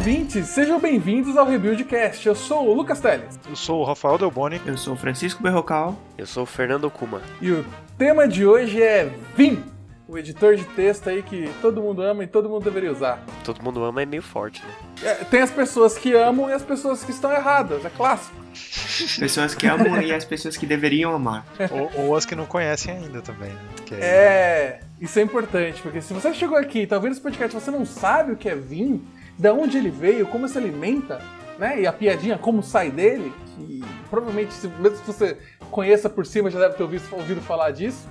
ouvintes, sejam bem-vindos ao Rebuildcast. Eu sou o Lucas Teles. Eu sou o Rafael Delboni. Eu sou o Francisco Berrocal. Eu sou o Fernando Kuma. E o tema de hoje é Vim, o editor de texto aí que todo mundo ama e todo mundo deveria usar. Todo mundo ama é meio forte, né? É, tem as pessoas que amam e as pessoas que estão erradas, é clássico. Pessoas que amam e as pessoas que deveriam amar. Ou, ou as que não conhecem ainda também. Né? Que É, isso é importante, porque se você chegou aqui e tá ouvindo esse podcast e você não sabe o que é Vim, de onde ele veio, como se alimenta, né? E a piadinha como sai dele, que provavelmente, mesmo se você conheça por cima, já deve ter ouvido, ouvido falar disso.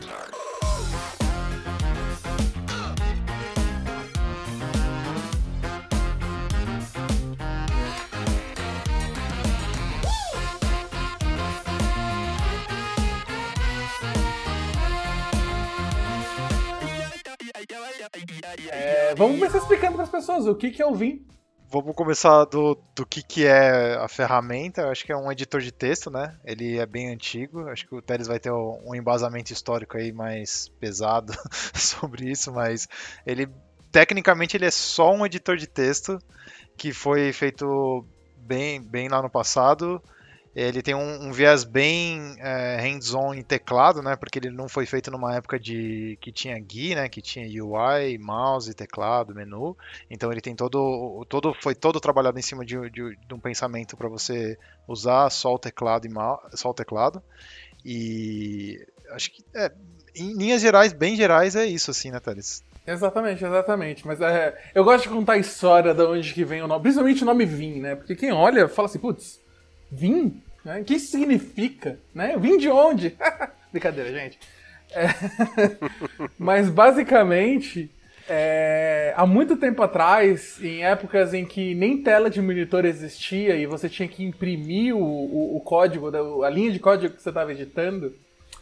É, vamos começar explicando para as pessoas o que, que é o Vim. Vamos começar do, do que, que é a ferramenta. Eu acho que é um editor de texto, né? Ele é bem antigo. Acho que o Teles vai ter um embasamento histórico aí mais pesado sobre isso, mas ele tecnicamente ele é só um editor de texto que foi feito bem, bem lá no passado. Ele tem um, um viés bem é, hands-on em teclado, né? Porque ele não foi feito numa época de que tinha GUI, né? Que tinha UI, mouse, teclado, menu. Então ele tem todo, todo foi todo trabalhado em cima de, de- de um pensamento para você usar só o teclado e só o teclado. E acho que é, em linhas gerais, bem gerais, é isso assim, né, Thales? Exatamente, exatamente. Mas é, eu gosto de contar a história de onde que vem o nome, principalmente o nome Vim, né? Porque quem olha fala assim, putz, Vim? Né? Que significa? Né? Vim de onde? Brincadeira, gente. É, Mas basicamente, é, há muito tempo atrás, em épocas em que nem tela de monitor existia e você tinha que imprimir o, o- o código, a linha de código que você estava editando,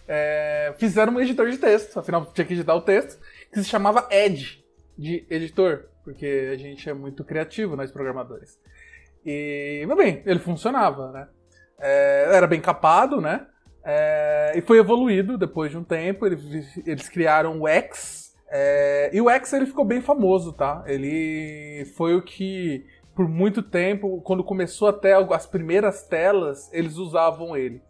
é, fizeram um editor de texto, afinal tinha que editar o texto, que se chamava Edge, de editor, porque a gente é muito criativo, nós programadores. E, bem, ele funcionava, né? É, era bem capado, né? É, e foi evoluído depois de um tempo. Eles, eles criaram o X. é, e o X ele ficou bem famoso, tá? Ele foi o que, por muito tempo, quando começou até as primeiras telas, eles usavam ele.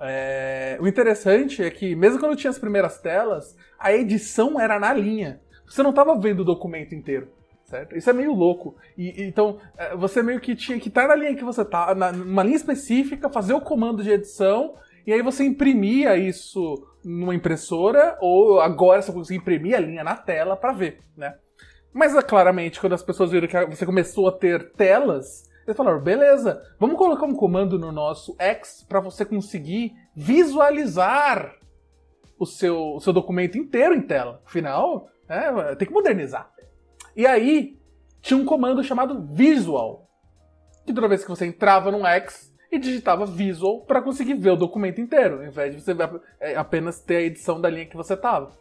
É, o interessante é que, mesmo quando tinha as primeiras telas, a edição era na linha. Você não estava vendo o documento inteiro. Certo? Isso é meio louco. E, então, é, você meio que tinha que estar na linha que você tá, na- numa linha específica, fazer o comando de edição, e aí você imprimia isso numa impressora, ou agora você consegue imprimir a linha na tela para ver, né? Mas é, claramente, quando as pessoas viram que você começou a ter telas, eles falaram: beleza, vamos colocar um comando no nosso X para você conseguir visualizar o seu, o seu documento inteiro em tela. Afinal, é, tem que modernizar. E aí, tinha um comando chamado Visual. Que toda vez que você entrava num X e digitava Visual para conseguir ver o documento inteiro, ao invés de você é, apenas ter a edição da linha que você tava.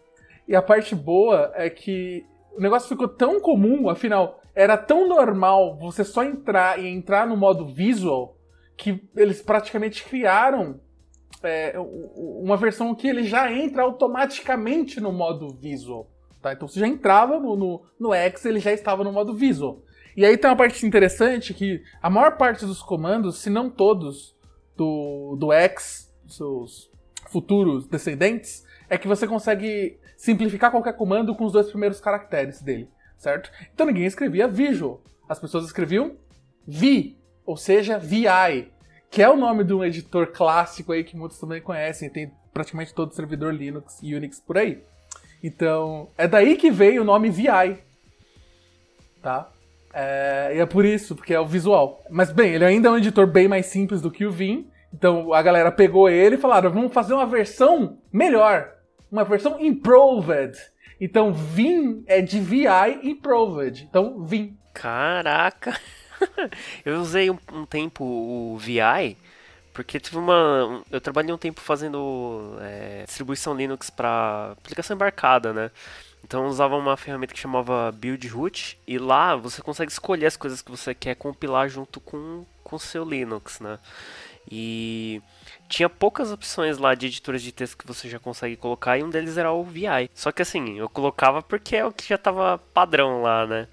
E a parte boa é que o negócio ficou tão comum, afinal, era tão normal você só entrar e entrar no modo Visual que eles praticamente criaram é, uma versão que ele já entra automaticamente no modo Visual. Tá? Então você já entrava no, no, no X, ele já estava no modo Visual. E aí tem uma parte interessante que a maior parte dos comandos, se não todos, do, do X, seus futuros descendentes, é que você consegue simplificar qualquer comando com os dois primeiros caracteres dele, certo? Então ninguém escrevia Visual. As pessoas escreviam Vi, ou seja, VI, que é o nome de um editor clássico aí que muitos também conhecem, tem praticamente todo servidor Linux e Unix por aí. Então, é daí que veio o nome VI. Tá? É, e é por isso, porque é o visual. Mas bem, ele ainda é um editor bem mais simples do que o Vim. Então a galera pegou ele e falaram: vamos fazer uma versão melhor. Uma versão improved. Então Vim é de VI improved. Então Vim. Caraca! eu usei um, um tempo o VI, porque tive uma. Eu trabalhei um tempo fazendo é, distribuição Linux para aplicação embarcada, né? Então eu usava uma ferramenta que chamava Build Root, e lá você consegue escolher as coisas que você quer compilar junto com o seu Linux, né? E tinha poucas opções lá de editores de texto que você já consegue colocar, e um deles era o VI. Só que assim, eu colocava porque é o que já tava padrão lá, né?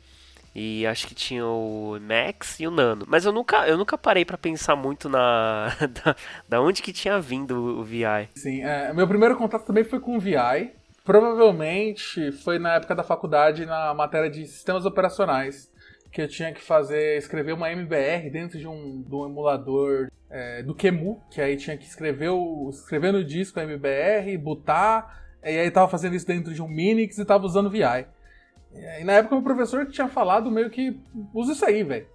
E acho que tinha o Max e o Nano. Mas eu nunca, eu nunca parei para pensar muito na da, da, onde que tinha vindo o VI. Sim, é, meu primeiro contato também foi com o VI. Provavelmente foi na época da faculdade na matéria de sistemas operacionais que eu tinha que fazer, escrever uma MBR dentro de um, de um emulador é, do QEMU, que aí tinha que escrever, o, escrever no disco a MBR, botar, e aí tava fazendo isso dentro de um Minix e tava usando VI. E na época o professor tinha falado meio que usa isso aí, velho.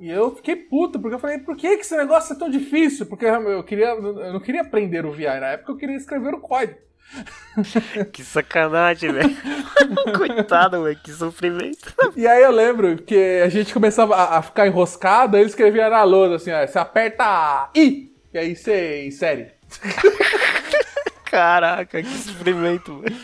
E eu fiquei puto, porque eu falei, por que, que esse negócio é tão difícil? Porque eu, queria, eu não queria aprender o VI, na época eu queria escrever o código. que sacanagem, velho. Coitado, velho, que sofrimento. E aí eu lembro que a gente começava a, a ficar enroscado, ele escrevia na lousa assim, ó, você aperta I, e aí você insere. Caraca, que sofrimento, velho.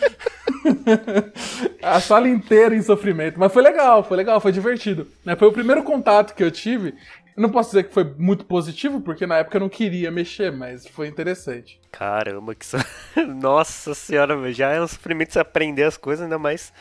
a sala inteira em sofrimento. Mas foi legal, foi legal, foi divertido. Né? Foi o primeiro contato que eu tive eu não posso dizer que foi muito positivo, porque na época eu não queria mexer, mas foi interessante. Caramba, que so... Nossa senhora, já é um sofrimento você aprender as coisas, ainda mais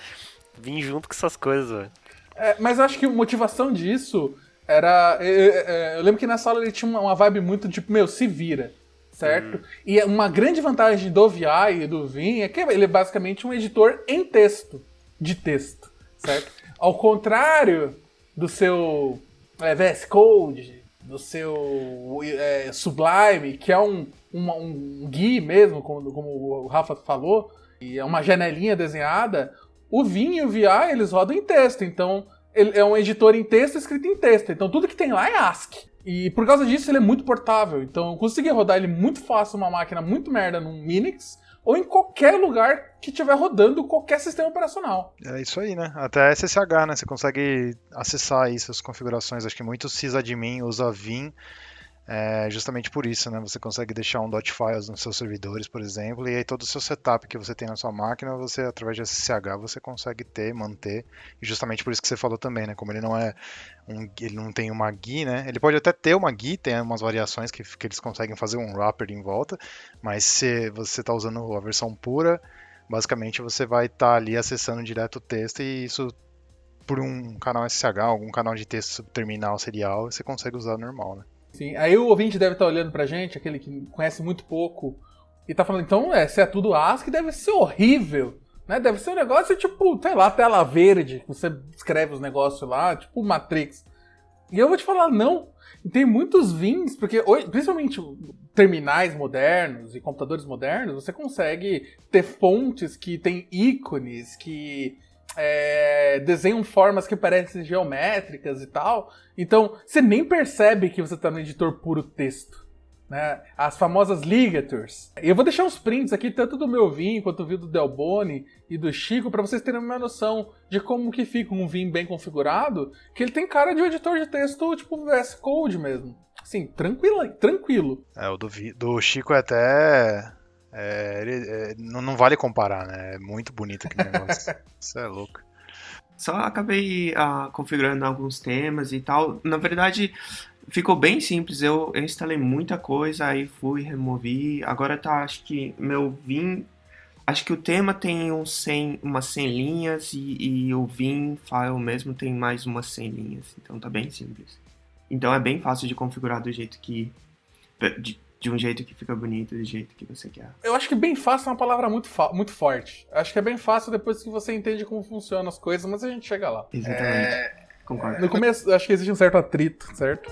vir junto com essas coisas, velho. É, mas eu acho que a motivação disso era. Eu, é, eu, lembro que nessa aula ele tinha uma vibe muito tipo, meu, se vira. Certo? Hum. E uma grande vantagem do VI e do Vim é que ele é basicamente um editor em texto. De texto. Certo? Ao contrário do seu é, VS Code, do seu é, Sublime, que é um, um, um GUI mesmo, como, como o Rafa falou, e é uma janelinha desenhada, o Vim e o VI eles rodam em texto, então ele é um editor em texto escrito em texto, então tudo que tem lá é ASCII. E por causa disso ele é muito portável, então eu consegui rodar ele muito fácil numa máquina muito merda num Minix, ou em qualquer lugar que estiver rodando qualquer sistema operacional. É isso aí, né? Até SSH, né? Você consegue acessar aí suas configurações. Acho que muito sysadmin usa Vim é justamente por isso, né? Você consegue deixar um .files nos seus servidores, por exemplo, e aí todo o seu setup que você tem na sua máquina, você através de SSH você consegue ter, manter. E justamente por isso que você falou também, né? Como ele não é um, ele não tem uma GUI, né? Ele pode até ter uma GUI, tem umas variações que, que eles conseguem fazer um wrapper em volta, mas se você está usando a versão pura, basicamente você vai estar tá ali acessando direto o texto e isso por um canal SSH, algum canal de texto terminal serial, você consegue usar normal, né? Sim, aí o ouvinte deve estar olhando pra gente, aquele que conhece muito pouco, e tá falando, então, é, se é tudo ASCII, deve ser horrível, né? Deve ser um negócio tipo, sei lá, tela verde, você escreve os negócios lá, tipo Matrix. E eu vou te falar, não. Tem muitos vins, porque principalmente terminais modernos e computadores modernos, você consegue ter fontes que tem ícones, que é, desenham formas que parecem geométricas e tal. Então, você nem percebe que você está no editor puro texto. Né? As famosas ligatures. Eu vou deixar uns prints aqui, tanto do meu Vim quanto do do Delboni e do Chico, para vocês terem uma noção de como que fica um Vim bem configurado, que ele tem cara de um editor de texto tipo VS Code mesmo. Assim, tranquilo, tranquilo. É, o do, do Chico é até é, ele, é, não, não, vale comparar, né? É muito bonito aquele negócio. Isso é louco. Só acabei uh, configurando alguns temas e tal. Na verdade, ficou bem simples. Eu, eu, instalei muita coisa, aí fui, removi. Agora tá, acho que meu Vim. Acho que o tema tem uns 100, umas 100 linhas e, e o Vim file mesmo tem mais umas 100 linhas. Então tá bem simples. Então é bem fácil de configurar do jeito que. De, de um jeito que fica bonito, do jeito que você quer. Eu acho que bem fácil é uma palavra muito, muito forte. Acho que é bem fácil depois que você entende como funcionam as coisas, mas a gente chega lá. Exatamente. É... Concordo. No começo, acho que existe um certo atrito, certo?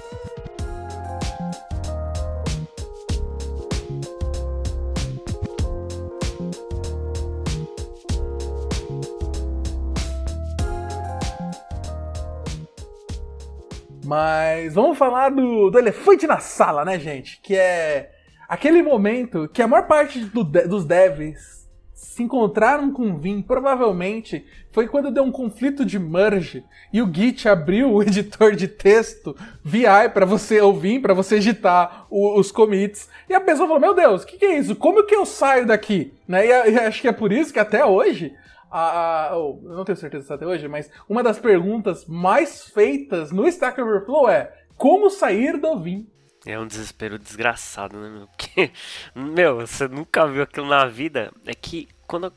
Mas vamos falar do, do elefante na sala, né, gente? Que é aquele momento que a maior parte do, dos devs se encontraram com o Vim, provavelmente foi quando deu um conflito de merge e o Git abriu o editor de texto VI para você ouvir, para você editar o, os commits. E a pessoa falou: Meu Deus, o que, que, é isso? Como que eu saio daqui? Né? E, e acho que é por isso que até hoje a, a oh, não tenho certeza se até hoje, mas uma das perguntas mais feitas no Stack Overflow é como sair do Vim? É um desespero desgraçado, né, meu? Porque, meu, você nunca viu aquilo na vida. É que quando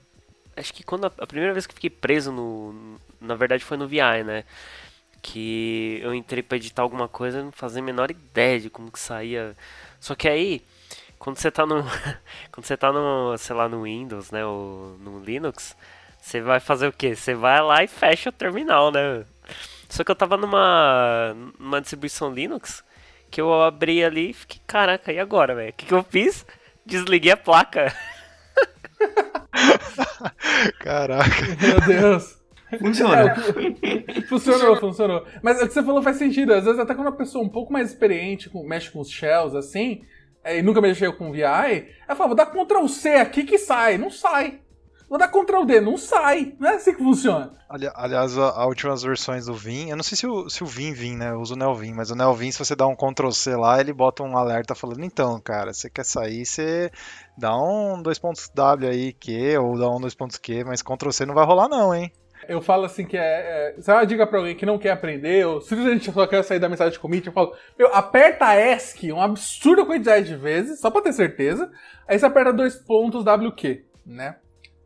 acho que quando a, a, primeira vez que fiquei preso no. Na verdade foi no VI, né? Que eu entrei pra editar alguma coisa e não fazia a menor ideia de como que saía. Só que aí, quando você tá no. quando você tá no, sei lá, no Windows, né? Ou no Linux, você vai fazer o quê? Você vai lá e fecha o terminal, né? Só que eu tava numa, numa distribuição Linux que eu abri ali e fiquei, caraca, e agora, velho? O que, que eu fiz? Desliguei a placa. Caraca. Meu Deus. Funciona. É, funcionou, funcionou. Mas o que você falou faz sentido. Às vezes, até quando a pessoa um pouco mais experiente mexe com os shells assim, é, e nunca mexeu com VI, ela fala: vou dar Ctrl C aqui que sai. Não sai. Vou dar Ctrl D, não sai. Não é assim que funciona. Ali, aliás, as últimas versões do Vim, eu não sei se o, se o Vim Vim, né? Eu uso o Nelvin, mas o Nelvin, se você dá um Ctrl C lá, ele bota um alerta falando: então, cara, você quer sair, você dá um 2.w aí, que, ou dá um 2.q, mas Ctrl C não vai rolar, não, hein? Eu falo assim que é. é se uma dica pra alguém que não quer aprender, ou simplesmente só quer sair da mensagem de commit, eu falo, meu, aperta ESC uma absurda quantidade de vezes, só pra ter certeza. Aí você aperta dois pontos WQ, né?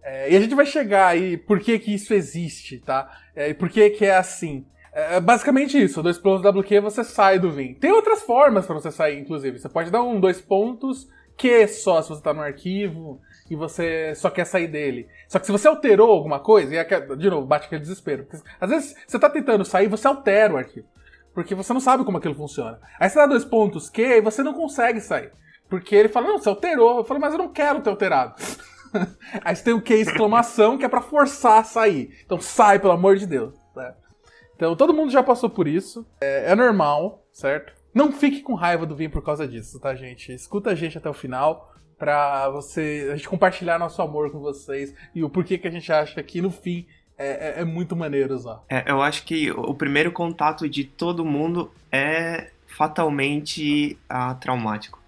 É, e a gente vai chegar aí por que, que isso existe, tá? É, e por que, que é assim. É, é basicamente isso, dois pontos WQ você sai do Vim. Tem outras formas para você sair, inclusive. Você pode dar um dois pontos Q só se você está no arquivo e você só quer sair dele. Só que se você alterou alguma coisa, e de novo, bate aquele desespero. Às vezes você está tentando sair você altera o arquivo. Porque você não sabe como aquilo funciona. Aí você dá dois pontos Q e você não consegue sair. Porque ele fala, não, você alterou. Eu falo, mas eu não quero ter alterado. Aí você tem o que exclamação que é para forçar a sair. Então sai, pelo amor de Deus. Né? Então todo mundo já passou por isso. É, é, normal, certo? Não fique com raiva do Vim por causa disso, tá, gente? Escuta a gente até o final pra você, a gente compartilhar nosso amor com vocês e o porquê que a gente acha que no fim é, é, é muito maneiro usar. É, eu acho que o primeiro contato de todo mundo é fatalmente ah, traumático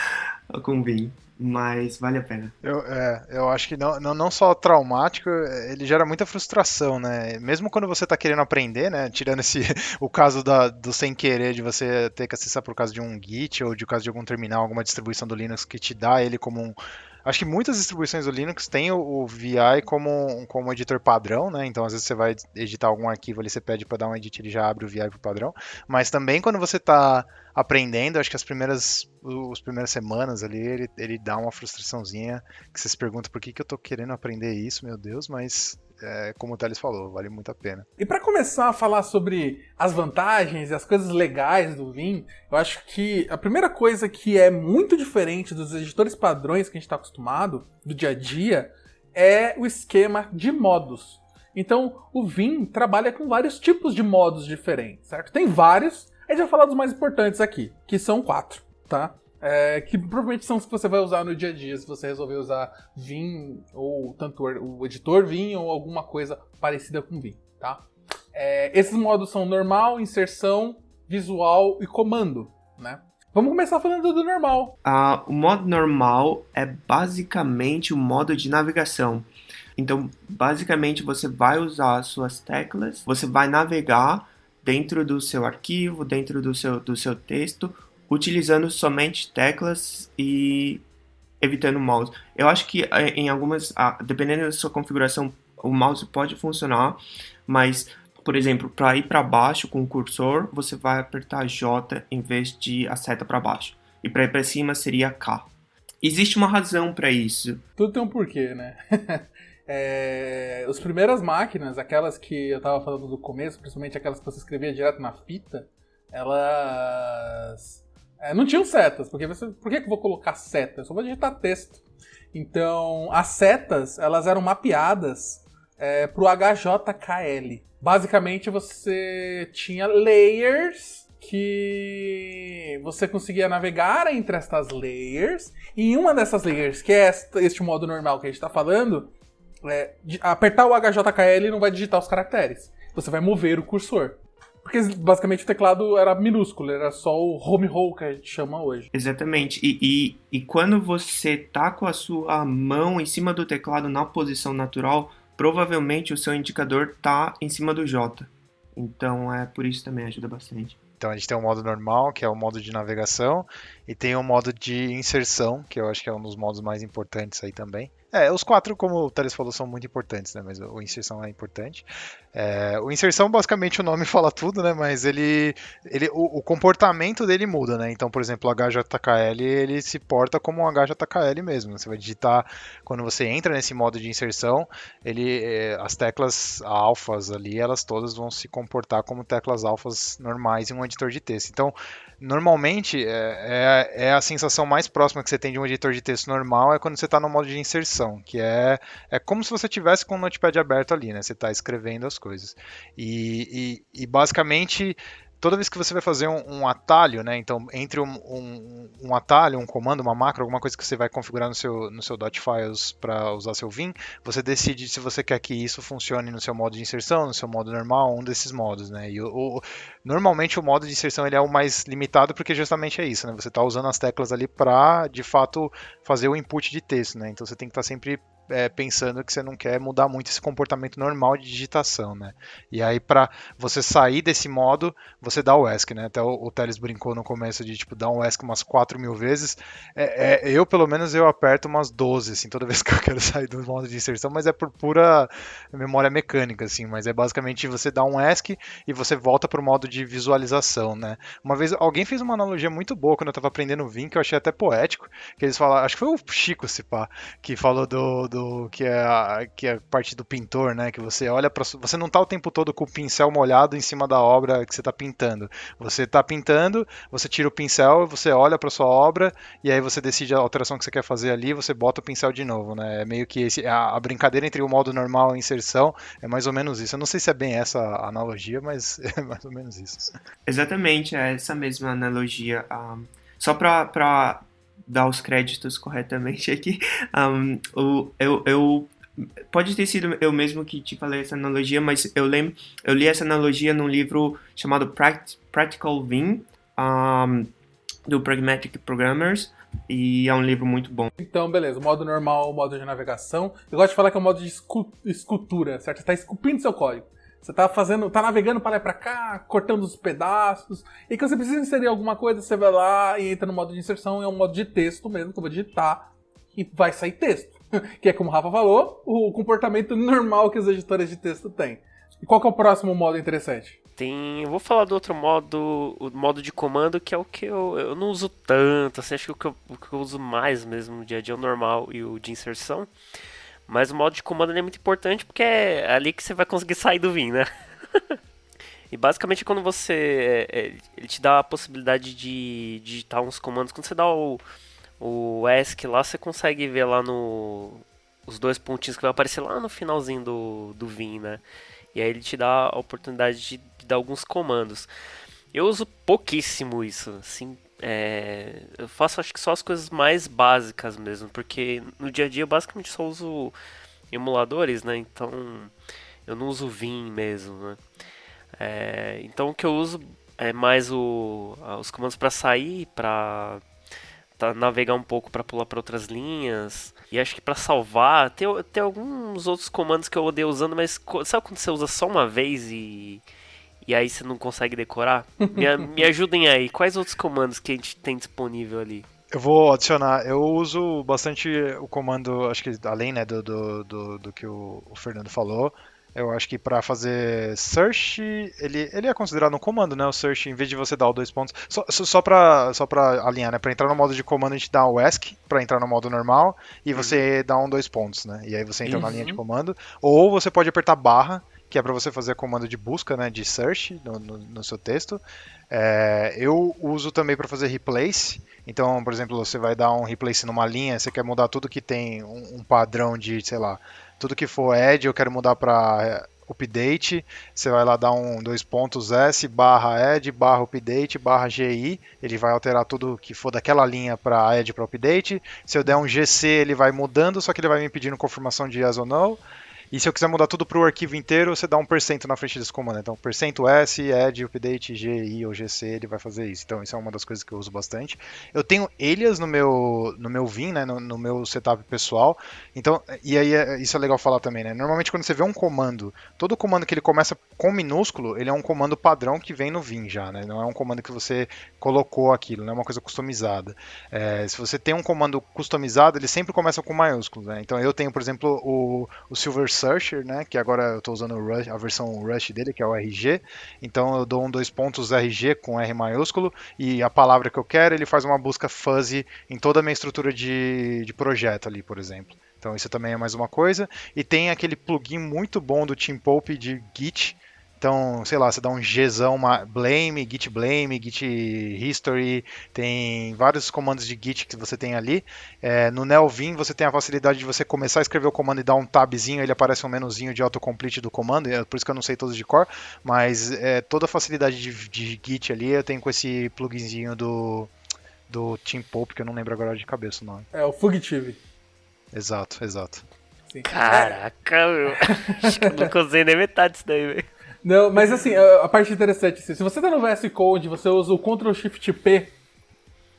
com o Vim mas vale a pena. Eu, é, eu acho que não, não, não só traumático, ele gera muita frustração, né? Mesmo quando você está querendo aprender, né? Tirando esse o caso da, do sem querer, de você ter que acessar por causa de um Git ou de caso de algum terminal, alguma distribuição do Linux que te dá ele como um, Acho que muitas distribuições do Linux têm o, o VI como, como editor padrão, né? Então, às vezes você vai editar algum arquivo ali, você pede para dar um edit, ele já abre o VI pro padrão. Mas também quando você está aprendendo, acho que as primeiras, as primeiras semanas ali, ele, ele dá uma frustraçãozinha, que você se pergunta por que, que eu estou querendo aprender isso, meu Deus, mas é, como o Thales falou, vale muito a pena. E para começar a falar sobre as vantagens e as coisas legais do Vim, eu acho que a primeira coisa que é muito diferente dos editores padrões que a gente está acostumado, do dia a dia, é o esquema de modos. Então, o Vim trabalha com vários tipos de modos diferentes, certo? Tem vários, a gente vai falar dos mais importantes aqui, que são quatro, tá? É, que provavelmente são os que você vai usar no dia a dia, se você resolver usar Vim, ou tanto o editor Vim, ou alguma coisa parecida com Vim, tá? É, esses modos são normal, inserção, visual e comando, né? Vamos começar falando do normal. Ah, o modo normal é basicamente o modo de navegação. Então, basicamente, você vai usar as suas teclas, você vai navegar dentro do seu arquivo, dentro do seu, do seu texto, utilizando somente teclas e evitando o mouse. Eu acho que eh, em algumas, ah, dependendo da sua configuração, o mouse pode funcionar, mas, por exemplo, para ir para baixo com o cursor, você vai apertar J em vez de a seta para baixo. E para ir para cima seria K. Existe uma razão para isso. Tudo tem um porquê, né? é, as primeiras máquinas, aquelas que eu estava falando do começo, principalmente aquelas que você escrevia direto na fita, elas é, não tinham setas, porque você, por que, que eu vou colocar setas? Eu só vou digitar texto. Então, as setas, elas eram mapeadas é, para o HJKL. Basicamente, você tinha layers que você conseguia navegar entre estas layers. E em uma dessas layers, que é este modo normal que a gente está falando, é, apertar o HJKL não vai digitar os caracteres. Você vai mover o cursor. Porque basicamente o teclado era minúsculo, era só o home roll que a gente chama hoje. Exatamente. E, e, e quando você tá com a sua mão em cima do teclado na posição natural, provavelmente o seu indicador tá em cima do J. Então é por isso também ajuda bastante. Então a gente tem o modo normal, que é o modo de navegação, e tem o modo de inserção, que eu acho que é um dos modos mais importantes aí também. É, os quatro, como o Thales falou, são muito importantes, né? Mas o inserção é importante. É, o inserção, basicamente, o nome fala tudo, né? Mas ele, ele o, o, comportamento dele muda, né? Então, por exemplo, o HJKL, ele se porta como um HJKL mesmo. Você vai digitar, quando você entra nesse modo de inserção, ele, é, as teclas alfas ali, elas todas vão se comportar como teclas alfas normais em um editor de texto. Então, normalmente, é, é, é a sensação mais próxima que você tem de um editor de texto normal é quando você está no modo de inserção que é, é como se você tivesse com o notepad aberto ali, né? Você está escrevendo as coisas. E, e, e, basicamente toda vez que você vai fazer um, um atalho, né? Então, entre um, um, um, atalho, um comando, uma macro, alguma coisa que você vai configurar no seu, no seu .files para usar seu Vim, você decide se você quer que isso funcione no seu modo de inserção, no seu modo normal, um desses modos, né? E o, o, normalmente o modo de inserção ele é o mais limitado porque justamente é isso, né? Você está usando as teclas ali para, de fato, fazer o input de texto, né? Então você tem que estar tá sempre é, pensando que você não quer mudar muito esse comportamento normal de digitação, né? E aí para você sair desse modo, você dá o ESC, né? Até o, o Teles brincou no começo de tipo dar um ESC umas 4 mil vezes. É, é, eu pelo menos eu aperto umas 12, assim, toda vez que eu quero sair do modo de inserção, mas é por pura memória mecânica, assim. Mas é basicamente você dá um ESC e você volta para o modo de visualização, né? Uma vez alguém fez uma analogia muito boa quando eu estava aprendendo Vim, que eu achei até poético, que eles falaram, acho que foi o Chico, se pá, que falou do, do que é a, que é a parte do pintor, né? Que você olha para você não tá o tempo todo com o pincel molhado em cima da obra que você tá pintando. Você tá pintando, você tira o pincel, você olha para sua obra e aí você decide a alteração que você quer fazer ali, você bota o pincel de novo, né? É meio que esse, a, a brincadeira entre o modo normal e a inserção é mais ou menos isso. Eu não sei se é bem essa analogia, mas é mais ou menos isso. Exatamente, é essa mesma analogia. Um, só para dar os créditos corretamente aqui. Um, o, eu, eu pode ter sido eu mesmo que te falei essa analogia, mas eu lembro, eu li essa analogia num livro chamado Practical Vim, um, do Pragmatic Programmers, e é um livro muito bom. Então, beleza, modo normal, modo de navegação. Eu gosto de falar que é o modo de escultura, certo? Você está esculpindo seu código. Você tá fazendo, tá navegando para lá e para cá, cortando os pedaços. E quando você precisa inserir alguma coisa, você vai lá e entra no modo de inserção, é um modo de texto mesmo, que eu vou digitar e vai sair texto. que é como o Rafa falou, o comportamento normal que os editores de texto têm. E qual que é o próximo modo interessante? Tem, eu vou falar do outro modo, o modo de comando, que é o que eu, eu não uso tanto, assim, acho que o que, eu, o que eu uso mais mesmo no dia a dia é o normal e o de inserção. Mas o modo de comando é muito importante porque é ali que você vai conseguir sair do Vim, né? e basicamente quando você. É, é, ele te dá a possibilidade de digitar uns comandos. Quando você dá o, o ESC lá, você consegue ver lá no. Os dois pontinhos que vai aparecer lá no finalzinho do, do Vim, né? E aí ele te dá a oportunidade de, de dar alguns comandos. Eu uso pouquíssimo isso, assim, é, eu faço acho que só as coisas mais básicas mesmo, porque no dia a dia eu basicamente só uso emuladores, né? Então eu não uso Vim mesmo, né? É, então o que eu uso é mais o, os comandos para sair, para navegar um pouco para pular para outras linhas. E acho que para salvar, tem, tem alguns outros comandos que eu odeio usando, mas sabe quando você usa só uma vez e e aí você não consegue decorar? Me, me ajudem aí. Quais outros comandos que a gente tem disponível ali? Eu vou adicionar. Eu uso bastante o comando, acho que além né, do, do, do, do que o, o, Fernando falou. Eu acho que para fazer search, ele, ele é considerado um comando, né? O search, em vez de você dar o dois pontos. Só, só para só pra alinhar, né? Para entrar no modo de comando, a gente dá o ESC para entrar no modo normal e você uhum. dá um dois pontos, né? E aí você entra uhum. na linha de uhum. comando. Ou você pode apertar barra que é para você fazer comando de busca, né, de search no, no, no seu texto. É, eu uso também para fazer replace. Então, por exemplo, você vai dar um replace numa linha, você quer mudar tudo que tem um, um padrão de, sei lá, tudo que for add, eu quero mudar para é, update, você vai lá dar um dois pontos S barra add barra update barra GI, ele vai alterar tudo que for daquela linha para add para update. Se eu der um GC, ele vai mudando, só que ele vai me pedindo confirmação de yes ou no. E se eu quiser mudar tudo para o arquivo inteiro, você dá um percento na frente desse comando. Então, percento %s, add, update, gi ou gc, ele vai fazer isso. Então, isso é uma das coisas que eu uso bastante. Eu tenho alias no meu, no meu Vim, né, no, no meu setup pessoal. Então, e aí é, isso é legal falar também, né? Normalmente quando você vê um comando, todo comando que ele começa com minúsculo, ele é um comando padrão que vem no Vim já, né? Não é um comando que você colocou aquilo, não é uma coisa customizada. É, se você tem um comando customizado, ele sempre começa com maiúsculo, né? Então eu tenho, por exemplo, o, o Silver Searcher, né? Que agora eu estou usando Rush, a versão Rush dele, que é o RG. Então eu dou um dois pontos RG com R maiúsculo e a palavra que eu quero, ele faz uma busca fuzzy em toda a minha estrutura de, de projeto ali, por exemplo. Então isso também é mais uma coisa. E tem aquele plugin muito bom do Team Pope de Git, então, sei lá, você dá um Gzão, blame, git blame, git history, tem vários comandos de git que você tem ali. É, no Nelvin você tem a facilidade de você começar a escrever o comando e dar um tabzinho, ele aparece um menuzinho de autocomplete do comando, é por isso que eu não sei todos de cor, mas é, toda a facilidade de, de git ali eu tenho com esse pluginzinho do, do Team Pope, que eu não lembro agora de cabeça o nome. É, o Fugitive. Exato, exato. Sim. Caraca, meu. Acho que eu nunca usei nem metade disso daí, velho. Não, mas assim, a, parte interessante, assim, se você tá no VS Code, você usa o Ctrl Shift P,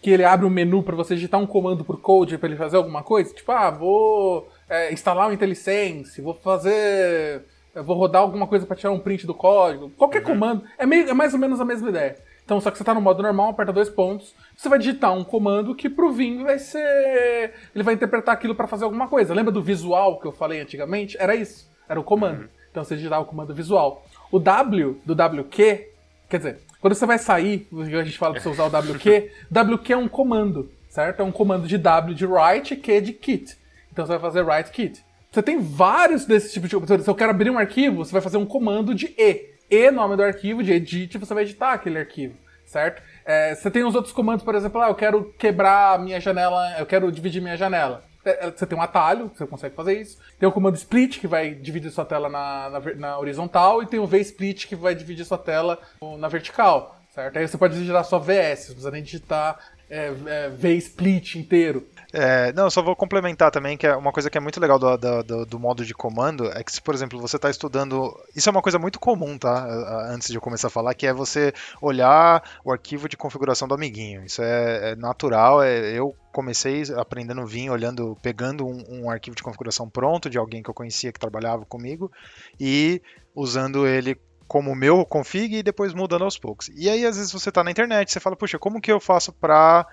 que ele abre um menu para você digitar um comando pro code para ele fazer alguma coisa, tipo, ah, vou é, instalar o IntelliSense, vou fazer, vou rodar alguma coisa para tirar um print do código, qualquer uhum. comando, é, meio, é mais ou menos a mesma ideia. Então, só que você tá no modo normal, aperta dois pontos, você vai digitar um comando que pro Vim vai ser. Ele vai interpretar aquilo para fazer alguma coisa. Lembra do visual que eu falei antigamente? Era isso. Era o comando. Uhum. Então você digitava o comando visual. O W do WQ, quer dizer, quando você vai sair, a gente fala pra você usar o WQ, WQ é um comando, certo? É um comando de W de write, Q de kit. Então você vai fazer write kit. Você tem vários desses tipos de. Se eu quero abrir um arquivo, você vai fazer um comando de E. E, nome do arquivo, de edit, você vai editar aquele arquivo, certo? É, você tem os outros comandos, por exemplo, ah, eu quero quebrar minha janela, eu quero dividir minha janela. É, é, você tem um atalho, você consegue fazer isso. Tem o comando split, que vai dividir sua tela na, na, na horizontal, e tem o v-split, que vai dividir sua tela na vertical, certo? Aí você pode digitar só VS, não precisa nem digitar é, é, v-split inteiro. É, não, só vou complementar também que é uma coisa que é muito legal do, do, do modo de comando é que se, por exemplo, você está estudando. Isso é uma coisa muito comum, tá? Antes de eu começar a falar, que é você olhar o arquivo de configuração do amiguinho. Isso é, é natural. É, eu comecei aprendendo Vim, olhando, pegando um, um, arquivo de configuração pronto de alguém que eu conhecia que trabalhava comigo e usando ele como meu config e depois mudando aos poucos. E aí às vezes você está na internet, você fala, puxa, como que eu faço para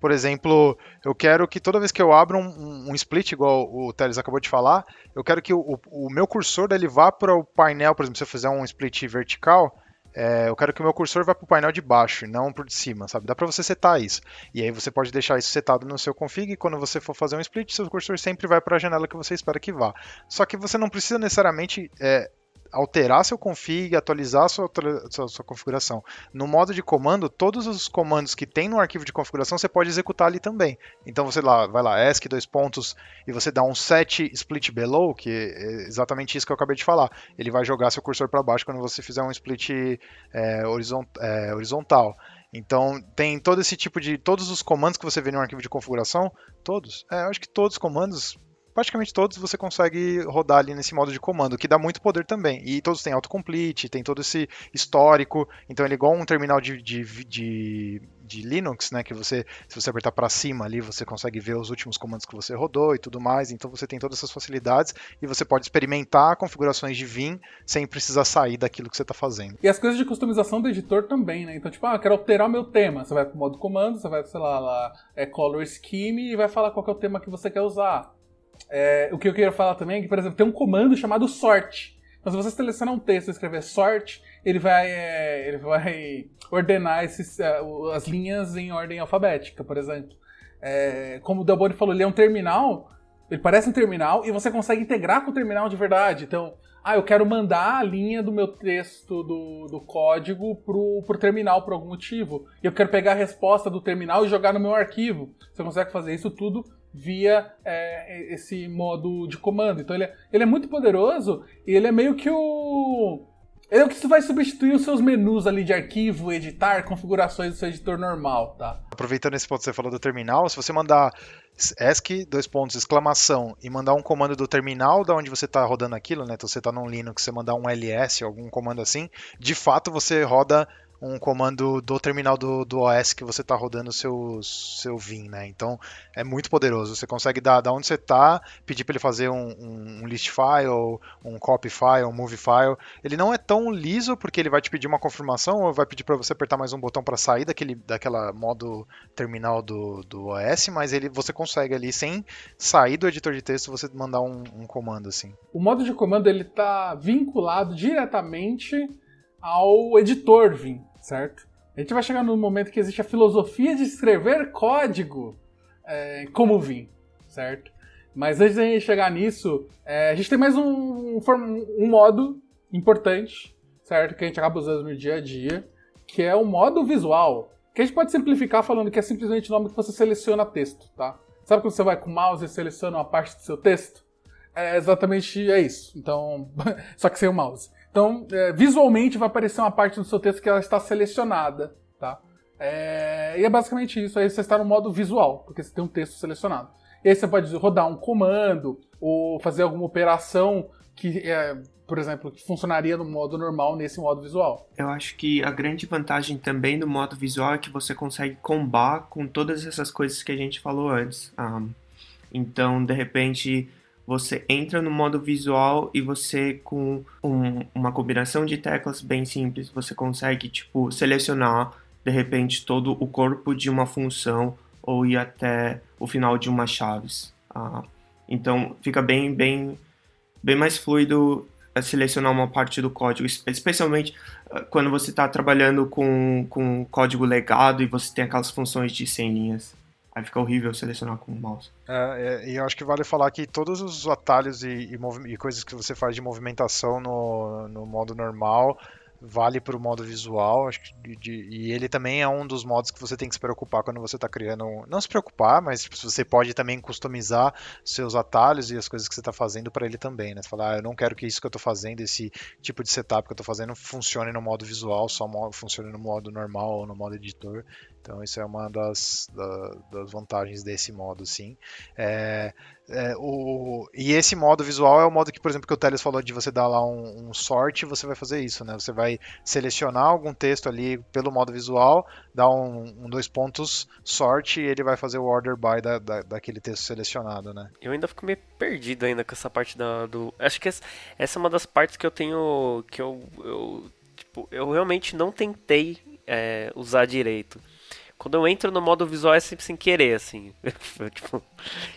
por exemplo, eu quero que toda vez que eu abro um, um split, igual o Teles acabou de falar, eu quero que o, o meu cursor ele vá para o painel, por exemplo, se eu fizer um split vertical, é, eu quero que o meu cursor vá para o painel de baixo, não para o de cima, sabe? Dá para você setar isso. E aí você pode deixar isso setado no seu config e quando você for fazer um split, seu cursor sempre vai para a janela que você espera que vá. Só que você não precisa necessariamente é, alterar seu config, atualizar sua, sua, sua, configuração. No modo de comando, todos os comandos que tem no arquivo de configuração você pode executar ali também. Então você lá, vai lá, ESC dois pontos e você dá um set split below, que é exatamente isso que eu acabei de falar. Ele vai jogar seu cursor para baixo quando você fizer um split é, horizont, é, horizontal. Então tem todo esse tipo de. Todos os comandos que você vê no arquivo de configuração, todos. É, eu acho que todos os comandos praticamente todos você consegue rodar ali nesse modo de comando, que dá muito poder também. E todos têm autocomplete, tem todo esse histórico. Então ele é igual um terminal de, de, de, de Linux, né? Que você, se você apertar para cima ali, você consegue ver os últimos comandos que você rodou e tudo mais. Então você tem todas essas facilidades e você pode experimentar configurações de Vim sem precisar sair daquilo que você está fazendo. E as coisas de customização do editor também, né? Então, tipo, ah, quero alterar meu tema. Você vai pro modo comando, você vai, sei lá, lá é Color Scheme e vai falar qual é o tema que você quer usar. É, o que eu queria falar também é que, por exemplo, tem um comando chamado sort. Então, se você selecionar um texto e escrever sort, ele vai, é, ele vai ordenar esses, é, as linhas em ordem alfabética, por exemplo. É, como o Delboni falou, ele é um terminal, ele parece um terminal e você consegue integrar com o terminal de verdade. Então, ah, eu quero mandar a linha do meu texto do, do código pro, pro terminal por algum motivo. E eu quero pegar a resposta do terminal e jogar no meu arquivo. Você consegue fazer isso tudo via é, esse modo de comando. Então ele é, ele é muito poderoso e ele é meio que o. Ele é o que vai substituir os seus menus ali de arquivo, editar, configurações do seu editor normal, tá? Aproveitando esse ponto que você falou do terminal, se você mandar ESC, dois pontos, exclamação, e mandar um comando do terminal da onde você está rodando aquilo, né? Então você está num Linux, você mandar um ls, algum comando assim, de fato você roda um comando do terminal do, do OS que você está rodando o seu, seu Vim, né? Então é muito poderoso. Você consegue dar da onde você está, pedir para ele fazer um, um, um, list file, um copy file, um move file. Ele não é tão liso porque ele vai te pedir uma confirmação ou vai pedir para você apertar mais um botão para sair daquele daquela modo terminal do, do OS, mas ele você consegue ali sem sair do editor de texto você mandar um, um comando assim. O modo de comando ele está vinculado diretamente ao editor Vim, certo? A gente vai chegar no momento que existe a filosofia de escrever código é, como Vim, certo? Mas antes de a gente chegar nisso, é, a gente tem mais um, um, um, modo importante, certo? Que a gente acaba usando no dia a dia, que é o modo visual. Que a gente pode simplificar falando que é simplesmente o nome que você seleciona texto, tá? Sabe quando você vai com o mouse e seleciona uma parte do seu texto? É exatamente é isso. Então, só que sem o mouse. Então, é, visualmente vai aparecer uma parte do seu texto que ela está selecionada, tá? É, e é basicamente isso. Aí você está no modo visual, porque você tem um texto selecionado. E aí você pode rodar um comando ou fazer alguma operação que, é, por exemplo, que funcionaria no modo normal nesse modo visual. Eu acho que a grande vantagem também do modo visual é que você consegue combar com todas essas coisas que a gente falou antes. Um, então, de repente, você entra no modo visual e você com um, uma combinação de teclas bem simples você consegue tipo selecionar de repente todo o corpo de uma função ou ir até o final de uma chaves. Ah, então fica bem bem bem mais fluido selecionar uma parte do código especialmente ah, quando você está trabalhando com, com código legado e você tem aquelas funções de 100 linhas Aí fica horrível selecionar com o mouse. É, é, e eu acho que vale falar que todos os atalhos e, e, e coisas que você faz de movimentação no, no modo normal vale para o modo visual, acho que de, de, e ele também é um dos modos que você tem que se preocupar quando você está criando. Não se preocupar, mas você pode também customizar seus atalhos e as coisas que você está fazendo para ele também, né? Você falar, ah, eu não quero que isso que eu estou fazendo, esse tipo de setup que eu estou fazendo, funcione no modo visual, só funcione no modo normal ou no modo editor. Então isso é uma das, da, das vantagens desse modo, sim. É, é, o, e esse modo visual é o modo que, por exemplo, que o Teles falou de você dar lá um, um sort, você vai fazer isso, né? Você vai selecionar algum texto ali pelo modo visual, dar um, um dois pontos sort e ele vai fazer o order by da, da, daquele texto selecionado, né? Eu ainda fico meio perdido ainda com essa parte da, do... Acho que essa, essa é uma das partes que eu tenho... que eu, eu, tipo, eu realmente não tentei é, usar direito. Quando eu entro no modo visual é sempre sem querer, assim. eu, tipo,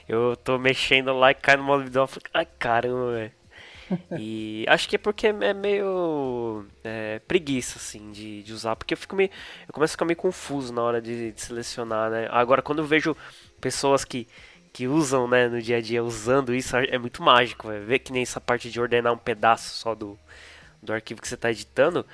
eu tô mexendo lá e cai no modo visual e fico, ai caramba, velho. E acho que é porque é meio é, preguiça, assim, de, de usar. Porque eu fico meio. Eu começo a ficar meio confuso na hora de, de selecionar, né? Agora, quando eu vejo pessoas que, que usam, né, no dia a dia, usando isso, é muito mágico, véio. Ver que nem essa parte de ordenar um pedaço só do, do arquivo que você está editando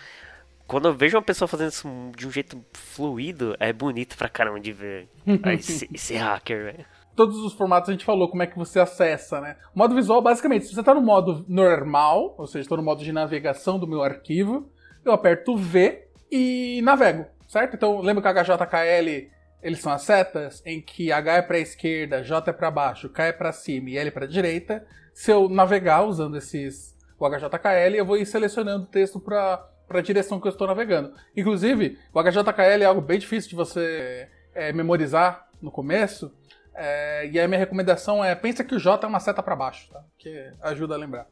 quando eu vejo uma pessoa fazendo isso de um jeito fluido, é bonito pra caramba de ver. esse, esse hacker, velho. Todos os formatos a gente falou como é que você acessa, né? O modo visual, basicamente, se você tá no modo normal, ou seja, estou no modo de navegação do meu arquivo, eu aperto V e navego, certo? Então, lembra que HJKL, eles são as setas, em que H é pra esquerda, J é pra baixo, K é pra cima e L é pra direita. Se eu navegar usando esses, o HJKL, eu vou ir selecionando o texto para para a direção que eu estou navegando. Inclusive, o HJKL é algo bem difícil de você é, memorizar no começo. É, e a minha recomendação é pensa que o J é uma seta para baixo, tá? Que ajuda a lembrar.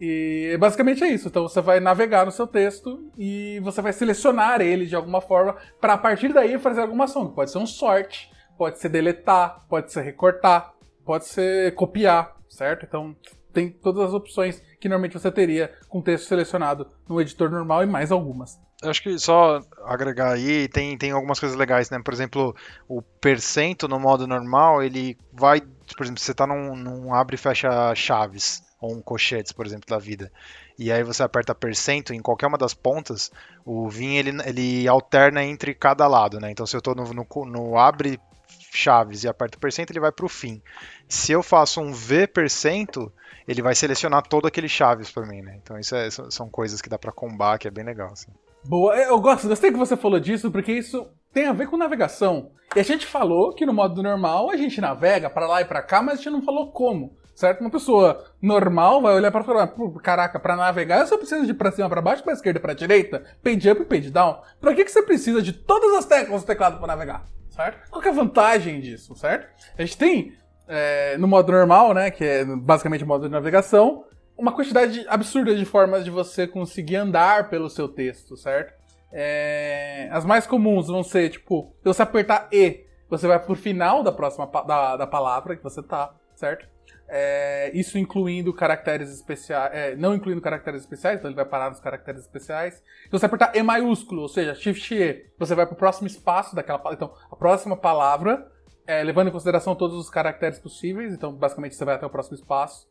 E basicamente é isso. Então você vai navegar no seu texto e você vai selecionar ele de alguma forma para a partir daí fazer alguma ação. Pode ser um sort, pode ser deletar, pode ser recortar, pode ser copiar, certo? Então tem todas as opções que normalmente você teria com texto selecionado no editor normal e mais algumas. Eu acho que só agregar aí, tem, tem algumas coisas legais, né? Por exemplo, o percento no modo normal, ele vai, por exemplo, você está num, num abre e fecha chaves, ou um cochetes, por exemplo, da vida. E aí você aperta percento em qualquer uma das pontas, o Vim ele, ele alterna entre cada lado, né? Então se eu estou no, no, no abre chaves e aperto percento, ele vai para o fim. Se eu faço um V%, ele vai selecionar todo aquele chaves para mim, né? Então isso é, são coisas que dá para combar, que é bem legal. Assim. Boa, eu gosto, gostei que você falou disso, porque isso tem a ver com navegação. E a gente falou que no modo normal a gente navega para lá e para cá, mas a gente não falou como, certo? Uma pessoa normal vai olhar para falar, caraca, para navegar eu só preciso de para cima, para baixo, para esquerda, para direita, page up e page down. Para que que você precisa de todas as teclas do teclado para navegar, certo? Qual é a vantagem disso, certo? A gente tem é, no modo normal, né, que é basicamente o modo de navegação, uma quantidade absurda de formas de você conseguir andar pelo seu texto, certo? É, as mais comuns vão ser, tipo, se você apertar E, você vai pro final da próxima da, da palavra que você tá, certo? É, isso incluindo caracteres especiais, é, não incluindo caracteres especiais, então ele vai parar nos caracteres especiais. Se você apertar E maiúsculo, ou seja, Shift E, você vai pro próximo espaço daquela palavra. Então, a próxima palavra, é, levando em consideração todos os caracteres possíveis, então basicamente você vai até o próximo espaço.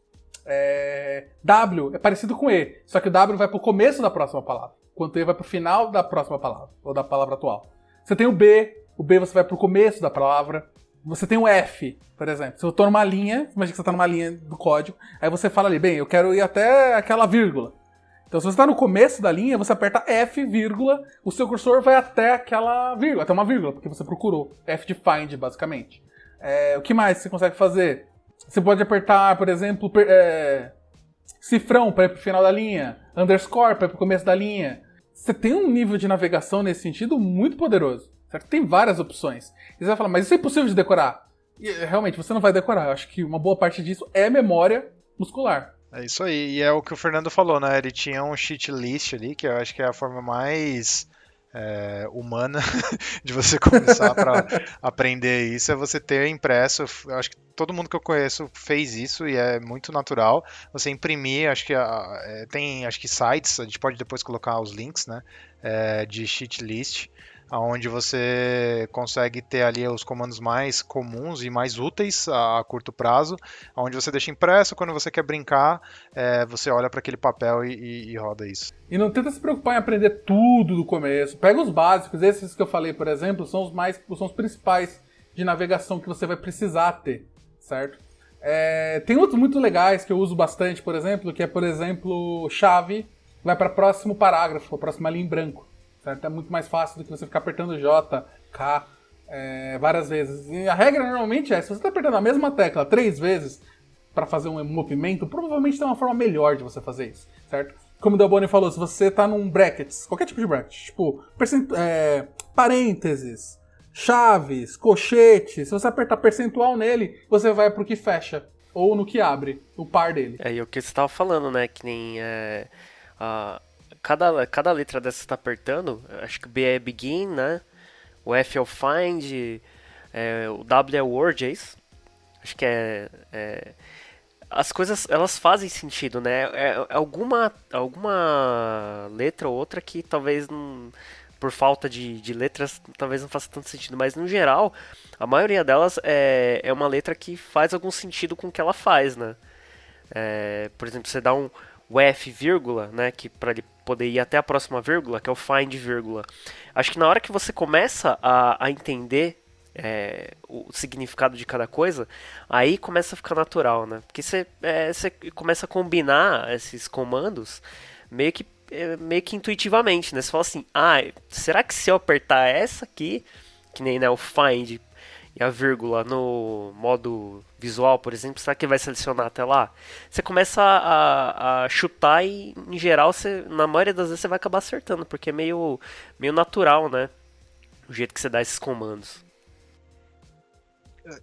É, w é parecido com E, só que o W vai pro começo da próxima palavra quanto E vai pro final da próxima palavra, ou da palavra atual. Você tem o B, o B você vai pro começo da palavra. Você tem o F, por exemplo. Se eu tô numa linha, imagina que você tá numa linha do código, aí você fala ali, bem, eu quero ir até aquela vírgula. Então, se você está no começo da linha, você aperta F, vírgula, o seu cursor vai até aquela vírgula, até uma vírgula, porque você procurou. F de find, basicamente. É, o que mais você consegue fazer? Você pode apertar, por exemplo, é, cifrão para ir para o final da linha, underscore para ir para o começo da linha, você tem um nível de navegação nesse sentido muito poderoso. Certo? Tem várias opções. E você vai falar, mas isso é impossível de decorar. E, realmente, você não vai decorar. Eu acho que uma boa parte disso é memória muscular. É isso aí. E é o que o Fernando falou, né? Ele tinha um cheat list ali, que eu acho que é a forma mais é, humana de você começar para aprender isso é você ter impresso. Eu acho que todo mundo que eu conheço fez isso e é muito natural. Você imprimir, acho que é, tem acho que sites, a gente pode depois colocar os links, né? É, de cheat list onde você consegue ter ali os comandos mais comuns e mais úteis a, curto prazo, onde você deixa impresso, quando você quer brincar, é, você olha para aquele papel e, e, e, roda isso. E não tenta se preocupar em aprender tudo do começo. Pega os básicos, esses que eu falei, por exemplo, são os mais, são os principais de navegação que você vai precisar ter, certo? É, tem outros muito legais que eu uso bastante, por exemplo, que é, por exemplo, chave vai para próximo parágrafo, a próxima linha em branco. Certo? É muito mais fácil do que você ficar apertando J, K é, várias vezes. E a regra normalmente é, se você está apertando a mesma tecla três vezes para fazer um movimento, provavelmente tem uma forma melhor de você fazer isso, certo? Como o Delboni falou, se você está num brackets, qualquer tipo de bracket, tipo é, parênteses, chaves, colchete, se você apertar percentual nele, você vai pro que fecha ou no que abre, o par dele. É, e o que você estava falando, né, que nem é, a, cada, cada letra dessa está apertando, acho que o B é begin, né? O F é o find, é, o W é word, é isso? Acho que é, é, as coisas elas fazem sentido, né? É, é, alguma alguma letra ou outra que talvez não, por falta de, de letras talvez não faça tanto sentido, mas no geral a maioria delas é, é uma letra que faz algum sentido com o que ela faz, né? É, por exemplo, você dá um o F vírgula, né, que para ele poder ir até a próxima vírgula, que é o find vírgula. Acho que na hora que você começa a, a entender é, o significado de cada coisa, aí começa a ficar natural, né? Porque você, é, você começa a combinar esses comandos meio que, é, meio que intuitivamente, né? Você fala assim, ah, será que se eu apertar essa aqui, que nem né, o find e a vírgula no modo visual, por exemplo, será que vai selecionar até lá? Você começa a, a chutar e, em geral, você, na maioria das vezes você vai acabar acertando, porque é meio, meio natural, né? O jeito que você dá esses comandos.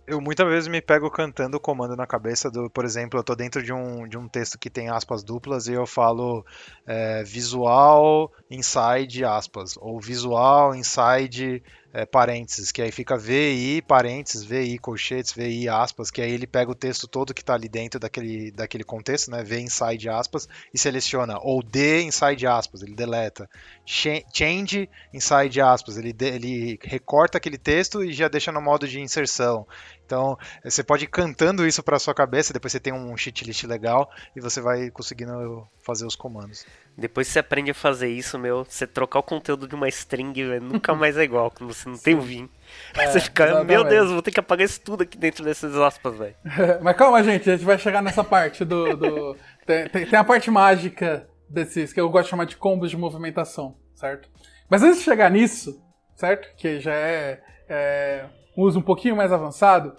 Eu muitas vezes me pego cantando o comando na cabeça do, por exemplo, eu estou dentro de um, de um texto que tem aspas duplas e eu falo é, visual inside aspas, ou visual inside é, parênteses, que aí fica VI, parênteses, VI, colchetes, VI, aspas, que aí ele pega o texto todo que está ali dentro daquele, daquele contexto, né, V inside aspas, e seleciona, ou D inside aspas, ele deleta, change inside aspas, ele, de, ele recorta aquele texto e já deixa no modo de inserção, Então, você pode ir cantando isso para sua cabeça, depois você tem um cheat list legal e você vai conseguindo fazer os comandos. Depois você aprende a fazer isso, meu, você trocar o conteúdo de uma string, véio, nunca mais é igual, quando você não tem o Vim. É, você fica, exatamente. meu Deus, vou ter que apagar isso tudo aqui dentro dessas aspas, velho. Mas calma, gente, a gente vai chegar nessa parte do. do... Tem, tem, tem, a parte mágica desses, que eu gosto de chamar de combos de movimentação, certo? Mas antes de chegar nisso, certo? Que já é, é um uso um pouquinho mais avançado,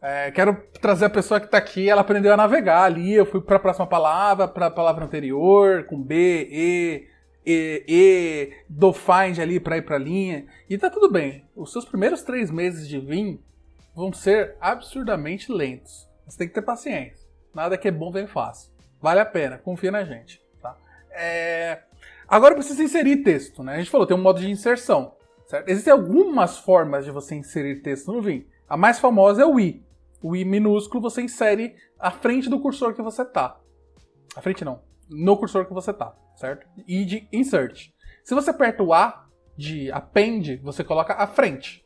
é, quero trazer a pessoa que está aqui, ela aprendeu a navegar ali, eu fui para a próxima palavra, para a palavra anterior, com B, E, E, E, do find ali para ir para a linha, e tá tudo bem. Os seus primeiros três meses de Vim vão ser absurdamente lentos. Você tem que ter paciência. Nada que é bom vem fácil. Vale a pena, confia na gente. Tá? É... Agora precisa inserir texto, né? A gente falou, tem um modo de inserção. Certo? Existem algumas formas de você inserir texto no Vim. A mais famosa é o i. O i minúsculo você insere à frente do cursor que você tá. À frente não. No cursor que você tá, certo? I de insert. Se você aperta o A de append, você coloca à frente.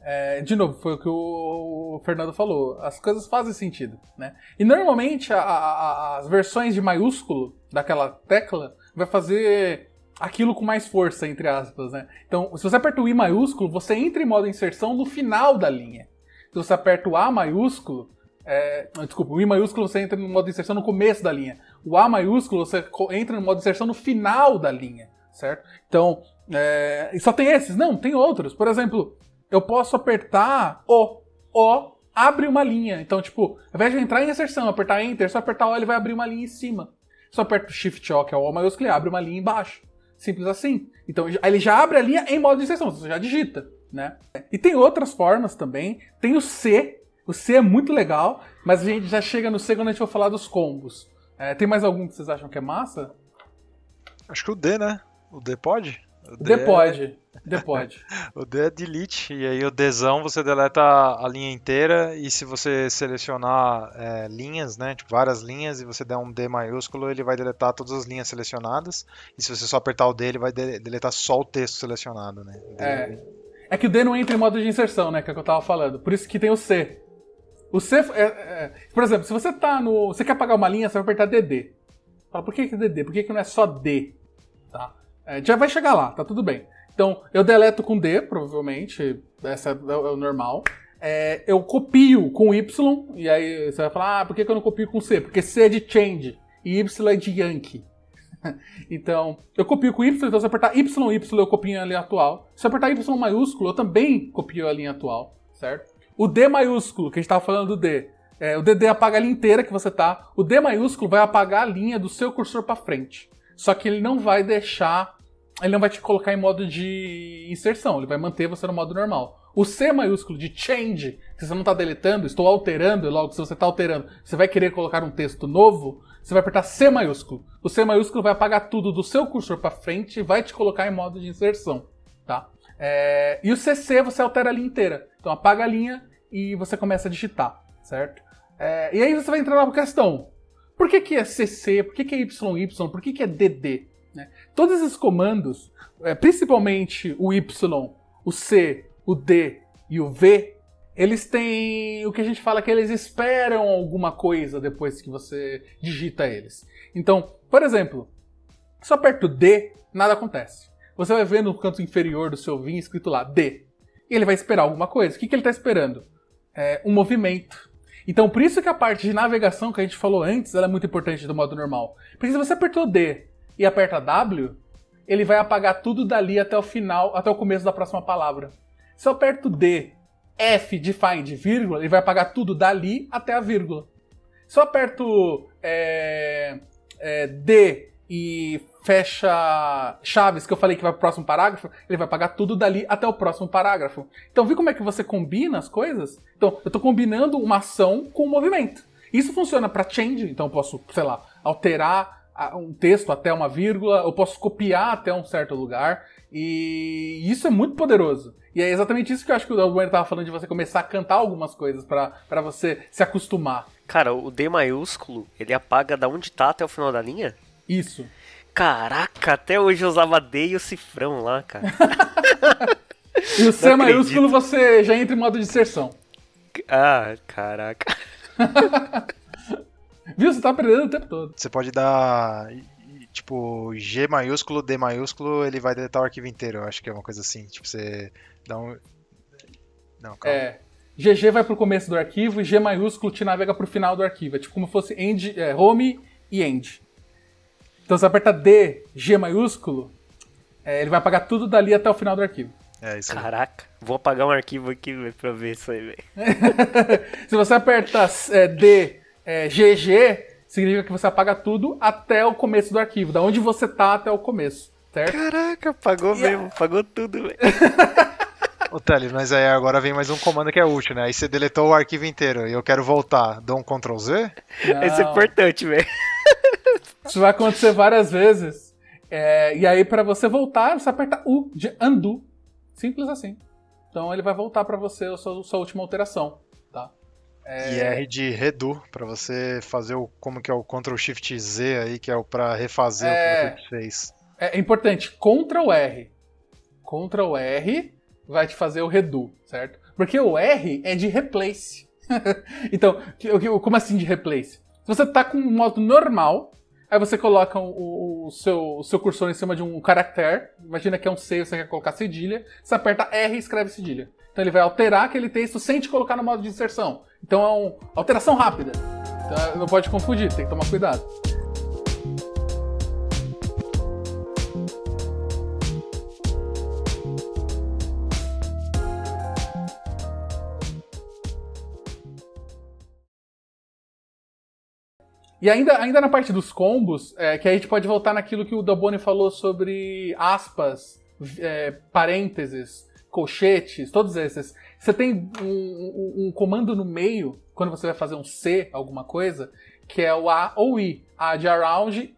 É, de novo, foi o que o Fernando falou. As coisas fazem sentido, né? E normalmente a, a, as versões de maiúsculo daquela tecla vai fazer aquilo com mais força, entre aspas, né? Então, se você aperta o I maiúsculo, você entra em modo inserção no final da linha. Se você aperta o A maiúsculo, é, desculpa, o I maiúsculo você entra no modo inserção no começo da linha. O A maiúsculo você entra no modo inserção no final da linha, certo? Então, é, e só tem esses? Não, tem outros. Por exemplo, eu posso apertar O, O, abre uma linha. Então, tipo, ao invés de entrar em inserção, apertar Enter, só apertar O, ele vai abrir uma linha em cima. Só aperta o Shift O, que é o O maiúsculo, ele abre uma linha embaixo. Simples assim. Então ele já abre a linha em modo de inserção, você já digita, né? E tem outras formas também. Tem o C. O C é muito legal, mas a gente já chega no C quando a gente for falar dos combos. É, tem mais algum que vocês acham que é massa? Acho que o D, né? O D pode? O D, D é... pode. D pode. o D é delete, e aí o Dzão você deleta a linha inteira, e se você selecionar é, linhas, né, tipo várias linhas, e você der um D maiúsculo, ele vai deletar todas as linhas selecionadas, e se você só apertar o D, ele vai deletar só o texto selecionado, né. É. é que o D não entra em modo de inserção, né, que é o que eu tava falando, por isso que tem o C. O C, é, é, por exemplo, se você tá no, você quer apagar uma linha, você vai apertar DD. Fala, por que que DD? Por que que não é só D? Tá? É, já vai chegar lá, tá tudo bem. Então, eu deleto com D, provavelmente, essa é o normal. É, eu copio com Y, e aí você vai falar, ah, por que, eu não copio com C? Porque C é de change, e Y é de Yankee. então, eu copio com Y, então se eu apertar Y, Y eu copio a linha atual. Se eu apertar Y maiúsculo, eu também copio a linha atual, certo? O D maiúsculo, que a gente estava falando do D, é, o DD apaga a linha inteira que você tá. O D maiúsculo vai apagar a linha do seu cursor para frente. Só que ele não vai deixar ele não vai te colocar em modo de inserção, ele vai manter você no modo normal. O C maiúsculo de change, que você não está deletando, estou alterando, logo se você está alterando, você vai querer colocar um texto novo, você vai apertar C maiúsculo. O C maiúsculo vai apagar tudo do seu cursor para frente e vai te colocar em modo de inserção, tá? É... E o CC você altera a linha inteira. Então apaga a linha e você começa a digitar, certo? É... E aí você vai entrar na questão. Por que, que é CC? Por que, que é YY? Por que, que é DD? Todos esses comandos, é, principalmente o Y, o C, o D e o V, eles têm o que a gente fala que eles esperam alguma coisa depois que você digita eles. Então, por exemplo, se eu aperto D, nada acontece. Você vai ver no canto inferior do seu VIN escrito lá D. E ele vai esperar alguma coisa. O que, que ele está esperando? É, um movimento. Então, por isso que a parte de navegação que a gente falou antes é muito importante do modo normal. Porque se você apertou D e aperta W, ele vai apagar tudo dali até o final, até o começo da próxima palavra. Se eu aperto D, F de find, vírgula, ele vai apagar tudo dali até a vírgula. Se eu aperto é, é, D e fecha chaves, que eu falei que vai pro próximo parágrafo, ele vai apagar tudo dali até o próximo parágrafo. Então, viu como é que você combina as coisas? Então, eu estou combinando uma ação com um movimento. Isso funciona para change, então eu posso, sei lá, alterar um texto até uma vírgula, eu posso copiar até um certo lugar, e isso é muito poderoso. E é exatamente isso que eu acho que o Albuquerque estava falando de você começar a cantar algumas coisas para você se acostumar. Cara, o D maiúsculo, ele apaga da onde tá até o final da linha? Isso. Caraca, até hoje eu usava D e o cifrão lá, cara. e o C maiúsculo você já entra em modo de inserção. Ah, caraca. Viu? Você tá aprendendo o tempo todo. Você pode dar. Tipo, G maiúsculo, D maiúsculo, ele vai deletar o arquivo inteiro. Eu acho que é uma coisa assim. Tipo, você dá um. Não, calma. É. GG vai pro começo do arquivo e G maiúsculo te navega pro final do arquivo. É tipo como se fosse end, é, home e end. Então você aperta D, G maiúsculo, é, ele vai apagar tudo dali até o final do arquivo. É isso aí. Caraca, vou apagar um arquivo aqui véio, pra ver isso aí, velho. Se você aperta é, D, é, GG, significa que você apaga tudo até o começo do arquivo, da onde você tá até o começo, certo? Caraca, apagou mesmo, apagou tudo, velho. Ô, Teles, mas aí agora vem mais um comando que é útil, né? Aí você deletou o arquivo inteiro e eu quero voltar. Dou um Ctrl Z? Isso é importante, velho. Isso vai acontecer várias vezes. É, e aí, pra você voltar, você aperta U de undo. Simples assim. Então ele vai voltar pra você a sua, sua última alteração, tá? E R de redo, pra você fazer o. Como que é o Ctrl Shift Z aí, que é o pra refazer É. o que você fez. É, é importante, Ctrl R. Ctrl R vai te fazer o redo, certo? Porque o R é de replace. então, como assim de replace? Se você tá com um modo normal, aí você coloca o, o- o seu, o seu cursor em cima de um caractere, imagina que é um C, você quer colocar cedilha, você aperta R e escreve cedilha. Então ele vai alterar aquele texto sem te colocar no modo de inserção. Então é uma alteração rápida. Então não pode confundir, tem que tomar cuidado. E ainda, ainda na parte dos combos, é, que a gente pode voltar naquilo que o Daboni falou sobre aspas, é, parênteses, colchetes, todos esses. Você tem um, um- um comando no meio, quando você vai fazer um C, alguma coisa, que é o A ou I. A de around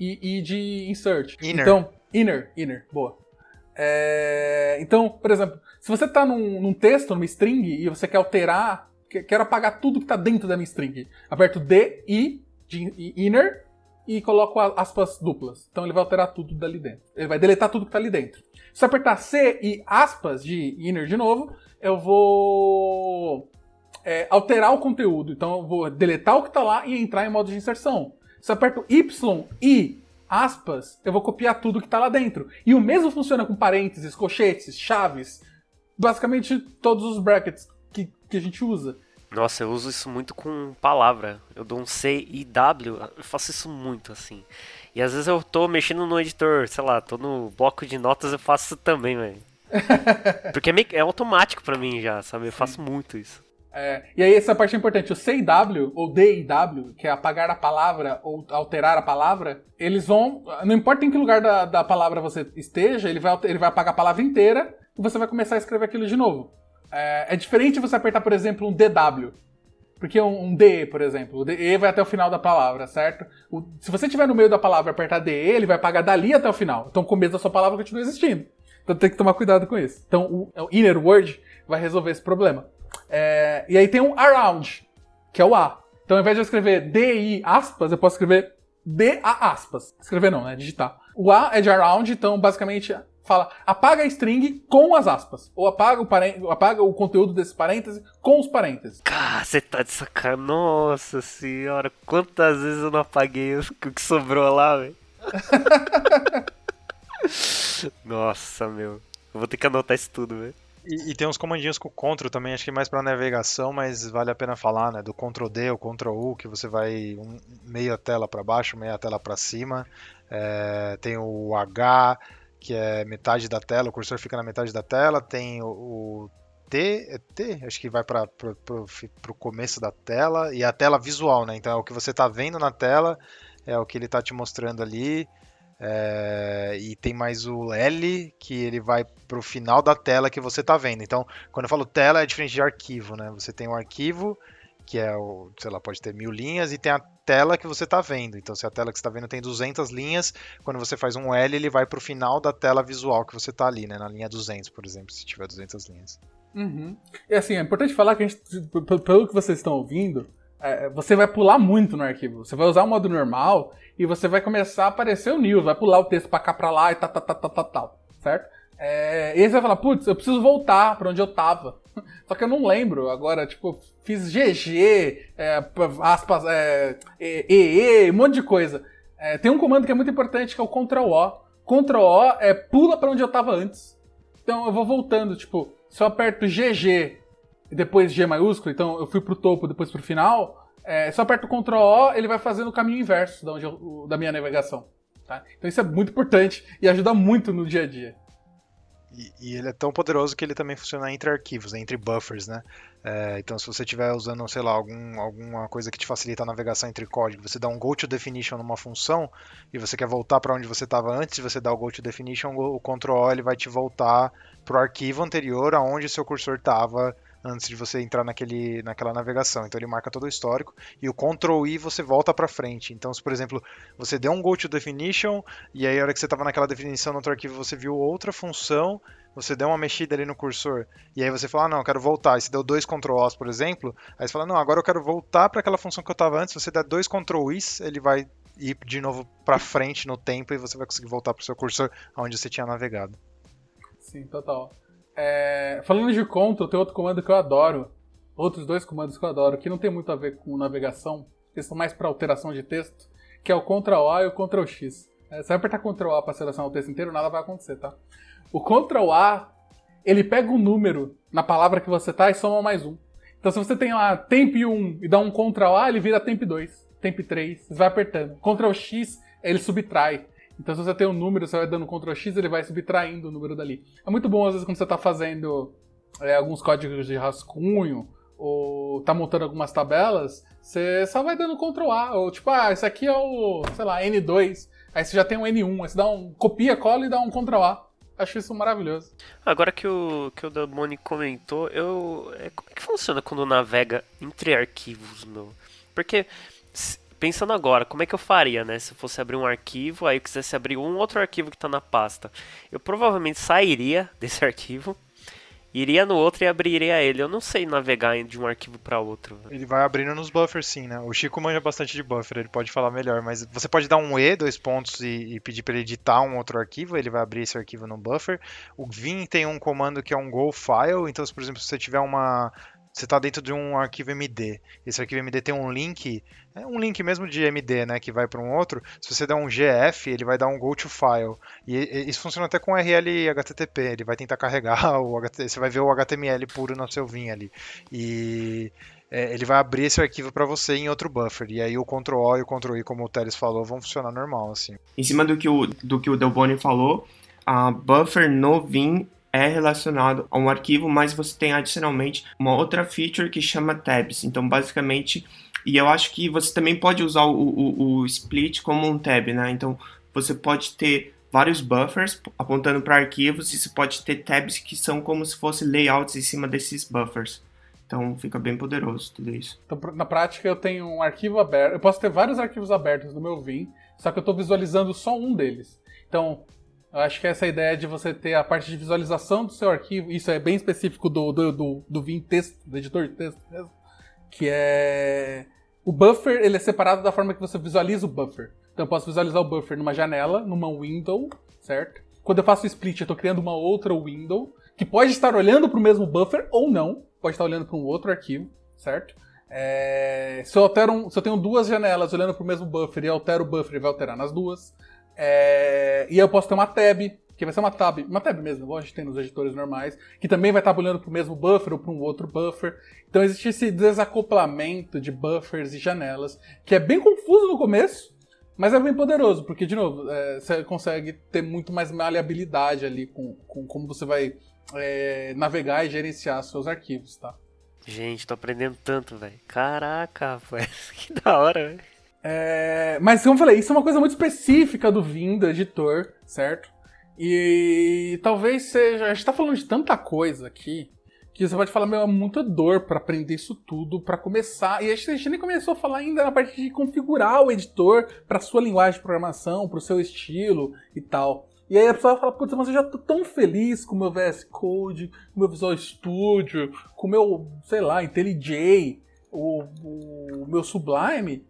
e I de insert. Inner. Então, inner, inner, boa. É, então, por exemplo, se você está num, num texto, numa string, e você quer alterar, que- quero apagar tudo que está dentro da minha string, aperto D, I, de inner, e coloco aspas duplas. Então ele vai alterar tudo dali dentro. Ele vai deletar tudo que está ali dentro. Se eu apertar C e aspas de inner de novo, eu vou é, alterar o conteúdo. Então eu vou deletar o que está lá e entrar em modo de inserção. Se eu aperto Y e aspas, eu vou copiar tudo que está lá dentro. E o mesmo funciona com parênteses, colchetes, chaves, basicamente todos os brackets que, que a gente usa. Nossa, eu uso isso muito com palavra. Eu dou um C e W, eu faço isso muito assim. E às vezes eu tô mexendo no editor, sei lá, tô no bloco de notas, eu faço isso também, velho. Porque é, meio, é automático pra mim já, sabe? Eu faço muito isso. É, e aí essa parte é importante. O C e W, ou D e W, que é apagar a palavra ou alterar a palavra, eles vão. Não importa em que lugar da, da palavra você esteja, ele vai, ele vai apagar a palavra inteira e você vai começar a escrever aquilo de novo. É, é diferente você apertar, por exemplo, um DW. Porque um, um DE, por exemplo, o DE vai até o final da palavra, certo? O- se você estiver no meio da palavra e apertar DE, ele vai apagar dali até o final. Então o começo da sua palavra continua existindo. Então tem que tomar cuidado com isso. Então o, o inner word vai resolver esse problema. É, e aí tem um around, que é o A. Então ao invés de eu escrever DI aspas, eu posso escrever DA aspas. Escrever não, né? Digitar. O A é de around, então basicamente fala apaga a string com as aspas. Ou apaga o, parê- apaga o conteúdo desse parêntese com os parênteses. Cara, você tá de sacanagem. Nossa senhora, quantas vezes eu não apaguei o que sobrou lá, velho? Nossa, meu. Eu vou ter que anotar isso tudo, velho. E, e tem uns comandinhos com o Ctrl também, acho que mais pra navegação, mas vale a pena falar, né? Do Ctrl D ou Ctrl U, que você vai um, meia tela pra baixo, meia tela pra cima. É, tem o H, que é metade da tela, o cursor fica na metade da tela. Tem o, o T, é T? Acho que vai para pro começo da tela. E a tela visual, né? Então é o que você tá vendo na tela, é o que ele tá te mostrando ali. É, e tem mais o L, que ele vai pro final da tela que você tá vendo. Então, quando eu falo tela, é diferente de arquivo, né? Você tem um arquivo, que é o, sei lá, pode ter mil linhas, e tem a tela que você tá vendo. Então, se a tela que você tá vendo tem 200 linhas, quando você faz um L, ele vai pro final da tela visual que você tá ali, né? Na linha 200, por exemplo, se tiver 200 linhas. Uhum. E assim, é importante falar que a gente, pelo que vocês estão ouvindo, é, você vai pular muito no arquivo. Você vai usar o modo normal e você vai começar a aparecer o news, vai pular o texto pra cá pra lá e tal, tal, tal, tal, tal, certo? É, e aí você vai falar, putz, eu preciso voltar para onde eu tava. Só que eu não lembro. Agora, tipo, fiz GG, é, aspas, é, EE, um monte de coisa. É, tem um comando que é muito importante que é o Ctrl O. Ctrl O é pula para onde eu tava antes. Então eu vou voltando, tipo, se eu aperto GG e depois G maiúsculo, então eu fui pro topo, depois pro final, é, se eu aperto Ctrl O, ele vai fazendo o caminho inverso da, eu, da minha navegação. Tá? Então isso é muito importante e ajuda muito no dia a dia. E, ele é tão poderoso que ele também funciona entre arquivos, né, entre buffers, né? É, então, se você estiver usando, sei lá, algum, alguma coisa que te facilita a navegação entre código, você dá um go to definition numa função e você quer voltar para onde você estava antes você dar o go to definition, o Ctrl O ele vai te voltar para o arquivo anterior aonde seu cursor estava antes de você entrar naquele, naquela navegação. Então ele marca todo o histórico e o Ctrl I você volta para frente. Então, se por exemplo você deu um go to definition e aí a hora que você estava naquela definição no outro arquivo você viu outra função, você deu uma mexida ali no cursor e aí você fala, ah, não, eu quero voltar. E você deu dois Ctrl Os, por exemplo, aí você fala, não, agora eu quero voltar para aquela função que eu estava antes. Você dá dois Ctrl Is, ele vai ir de novo para frente no tempo e você vai conseguir voltar para o seu cursor onde você tinha navegado. Sim, total. É, falando de control, tem outro comando que eu adoro. Outros dois comandos que eu adoro, que não tem muito a ver com navegação, que são mais para alteração de texto, que é o Ctrl A e o Ctrl X. É, você apertar Ctrl A para selecionar o texto inteiro, nada vai acontecer, tá? O Ctrl A, ele pega um número na palavra que você tá e soma mais um. Então se você tem lá temp 1 e dá um Ctrl A, ele vira temp 2, temp 3, você vai apertando. Ctrl X, ele subtrai. Então, se você tem um número, você vai dando Ctrl X, ele vai subtraindo o número dali. É muito bom, às vezes, quando você está fazendo é, alguns códigos de rascunho, ou está montando algumas tabelas, você só vai dando Ctrl A, ou tipo, ah, esse aqui é o, sei lá, N2, aí você já tem um N1, aí você dá um, copia, cola e dá um Ctrl A. Acho isso maravilhoso. Agora que o que o Damoni comentou, eu é, como é que funciona quando navega entre arquivos, meu? Porque pensando agora, como é que eu faria, né? Se eu fosse abrir um arquivo, aí eu quisesse abrir um outro arquivo que está na pasta. Eu provavelmente sairia desse arquivo, iria no outro e abriria ele. Eu não sei navegar de um arquivo para outro. Ele vai abrindo nos buffers, sim, né? O Chico manja bastante de buffer, ele pode falar melhor, mas você pode dar um E, dois pontos, e, e pedir para ele editar um outro arquivo, ele vai abrir esse arquivo no buffer. O Vim tem um comando que é um go file, então, se, por exemplo, se você tiver uma você está dentro de um arquivo MD. Esse arquivo MD tem um link, é um link mesmo de MD, né, que vai para um outro. Se você der um GF, ele vai dar um go to file. E, e isso funciona até com RL HTTP. Ele vai tentar carregar o. Você vai ver o HTML puro no seu vim ali. E é, ele vai abrir esse arquivo para você em outro buffer. E aí o Ctrl O e o Ctrl I, como o Teles falou, vão funcionar normal assim. Em cima do que o do que o Delboni falou, a buffer no Vim é relacionado a um arquivo, mas você tem adicionalmente uma outra feature que chama tabs. Então, basicamente, e eu acho que você também pode usar o, o, o split como um tab, né? Então, você pode ter vários buffers apontando para arquivos e você pode ter tabs que são como se fossem layouts em cima desses buffers. Então fica bem poderoso tudo isso. Então, na prática, eu tenho um arquivo aberto. Eu posso ter vários arquivos abertos no meu Vim, só que eu estou visualizando só um deles. Então, eu acho que essa ideia de você ter a parte de visualização do seu arquivo, isso é bem específico do, do, do, do Vim texto, do editor de texto mesmo, que é... O buffer, ele é separado da forma que você visualiza o buffer. Então eu posso visualizar o buffer numa janela, numa window, certo? Quando eu faço o split, eu estou criando uma outra window, que pode estar olhando para o mesmo buffer ou não, pode estar olhando para um outro arquivo, certo? É... Se, eu altero um... Se eu tenho duas janelas olhando para o mesmo buffer e altero o buffer, ele vai alterar nas duas. É, e eu posso ter uma tab, que vai ser uma tab, uma tab mesmo, igual a gente tem nos editores normais, que também vai estar olhando para o mesmo buffer ou para um outro buffer. Então existe esse desacoplamento de buffers e janelas, que é bem confuso no começo, mas é bem poderoso, porque, de novo, é, você consegue ter muito mais maleabilidade ali com, com como você vai é, navegar e gerenciar seus arquivos, tá? Gente, tô aprendendo tanto, velho. Caraca, velho. Que da hora, velho. É, mas como eu falei, isso é uma coisa muito específica do Vim, do editor, certo? E talvez seja. A gente tá falando de tanta coisa aqui que você pode falar, meu, é muita dor para aprender isso tudo, para começar. E a gente, a gente, nem começou a falar ainda na parte de configurar o editor para sua linguagem de programação, para o seu estilo e tal. E aí a pessoa fala, putz, mas eu já tô tão feliz com o meu VS Code, com o meu Visual Studio, com o meu, sei lá, IntelliJ, o, o meu Sublime,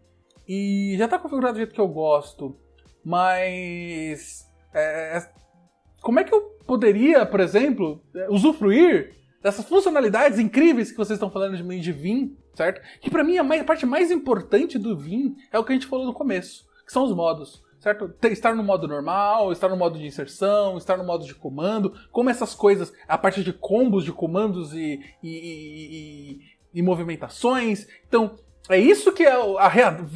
e já tá configurado do jeito que eu gosto, mas. É, é, como é que eu poderia, por exemplo, é, usufruir dessas funcionalidades incríveis que vocês estão falando de mim de Vim, certo? Que para mim a, mais, a parte mais importante do Vim é o que a gente falou no começo, que são os modos certo? Estar no modo normal, estar no modo de inserção, estar no modo de comando, como essas coisas, a parte de combos de comandos e, e, e, e movimentações. Então, é isso que é a,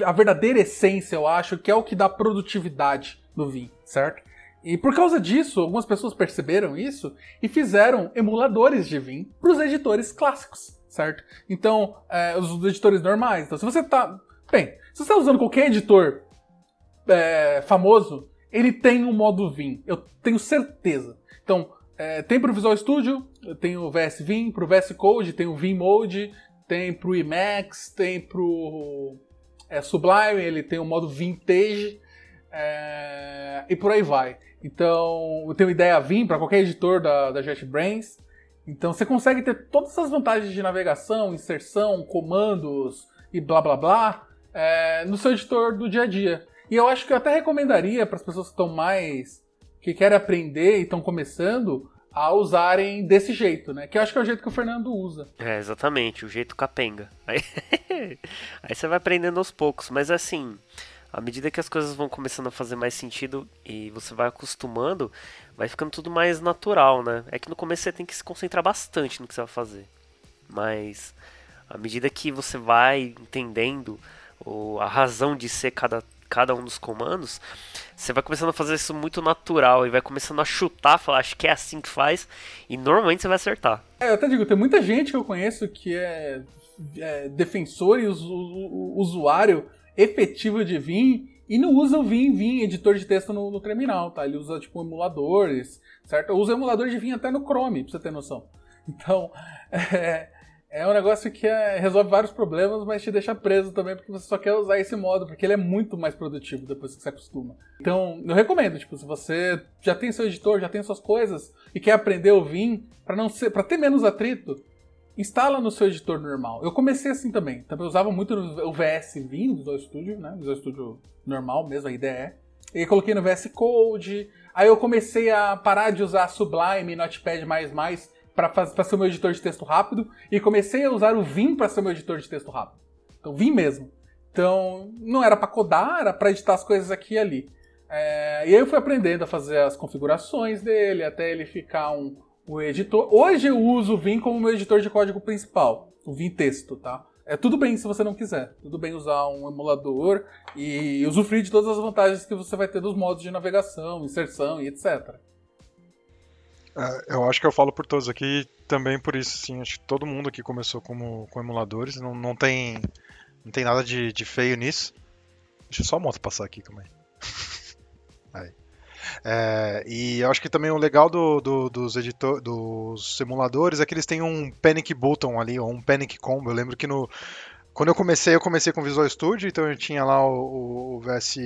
a, verdadeira essência, eu acho, que é o que dá produtividade no Vim, certo? E por causa disso, algumas pessoas perceberam isso e fizeram emuladores de Vim para os editores clássicos, certo? Então, é, os editores normais. Então, se você tá. Bem, se você está usando qualquer editor é, famoso, ele tem um modo Vim. Eu tenho certeza. Então, é, tem para o Visual Studio, tem o VS Vim, para o VS Code tem o Vim Mode, tem para o Emacs, tem para o é, Sublime, ele tem o modo Vintage é, e por aí vai. Então, eu tenho ideia Vim para qualquer editor da, da JetBrains. Então, você consegue ter todas essas vantagens de navegação, inserção, comandos e blá blá blá é, no seu editor do dia a dia. E eu acho que eu até recomendaria para as pessoas que estão mais. que querem aprender e estão começando a usarem desse jeito, né? Que eu acho que é o jeito que o Fernando usa. É, exatamente, o jeito capenga. Aí, aí você vai aprendendo aos poucos, mas assim, à medida que as coisas vão começando a fazer mais sentido e você vai acostumando, vai ficando tudo mais natural, né? É que no começo você tem que se concentrar bastante no que você vai fazer. Mas à medida que você vai entendendo a razão de ser cada cada um dos comandos, você vai começando a fazer isso muito natural e vai começando a chutar, falar, acho que é assim que faz, e normalmente você vai acertar. É, eu até digo, tem muita gente que eu conheço que é, é defensor e usuário efetivo de Vim e não usa o Vim, Vim, editor de texto no, no terminal, tá? Ele usa, tipo, emuladores, certo? Uso emulador de Vim até no Chrome, pra você ter noção. Então, é, é um negócio que é, resolve vários problemas, mas te deixa preso também, porque você só quer usar esse modo, porque ele é muito mais produtivo depois que você acostuma. Então, eu recomendo, tipo, se você já tem seu editor, já tem suas coisas e quer aprender o Vim para não ser, para ter menos atrito, instala no seu editor normal. Eu comecei assim também. Também usava muito o VS Vim, Visual Studio, né? Visual Studio normal mesmo, a IDE. E coloquei no VS Code. Aí eu comecei a parar de usar Sublime, Notepad++, para ser meu editor de texto rápido e comecei a usar o Vim para ser meu editor de texto rápido. Então, Vim mesmo. Então, não era para codar, era para editar as coisas aqui e ali. É, e aí eu fui aprendendo a fazer as configurações dele, até ele ficar um, um editor. Hoje eu uso o Vim como meu editor de código principal, o Vim texto, tá? É tudo bem se você não quiser. Tudo bem usar um emulador e usufruir de todas as vantagens que você vai ter dos modos de navegação, inserção e etc. É, eu acho que eu falo por todos aqui também por isso, sim. Acho que todo mundo aqui começou como, com emuladores. Não, não, tem, não tem nada de, de feio nisso. Deixa só a moto passar aqui também. Aí. É, e eu acho que também o legal do, do, dos, editor, dos emuladores é que eles têm um panic button ali, ou um panic combo. Eu lembro que no, quando eu comecei, eu comecei com Visual Studio, então eu tinha lá o, o VS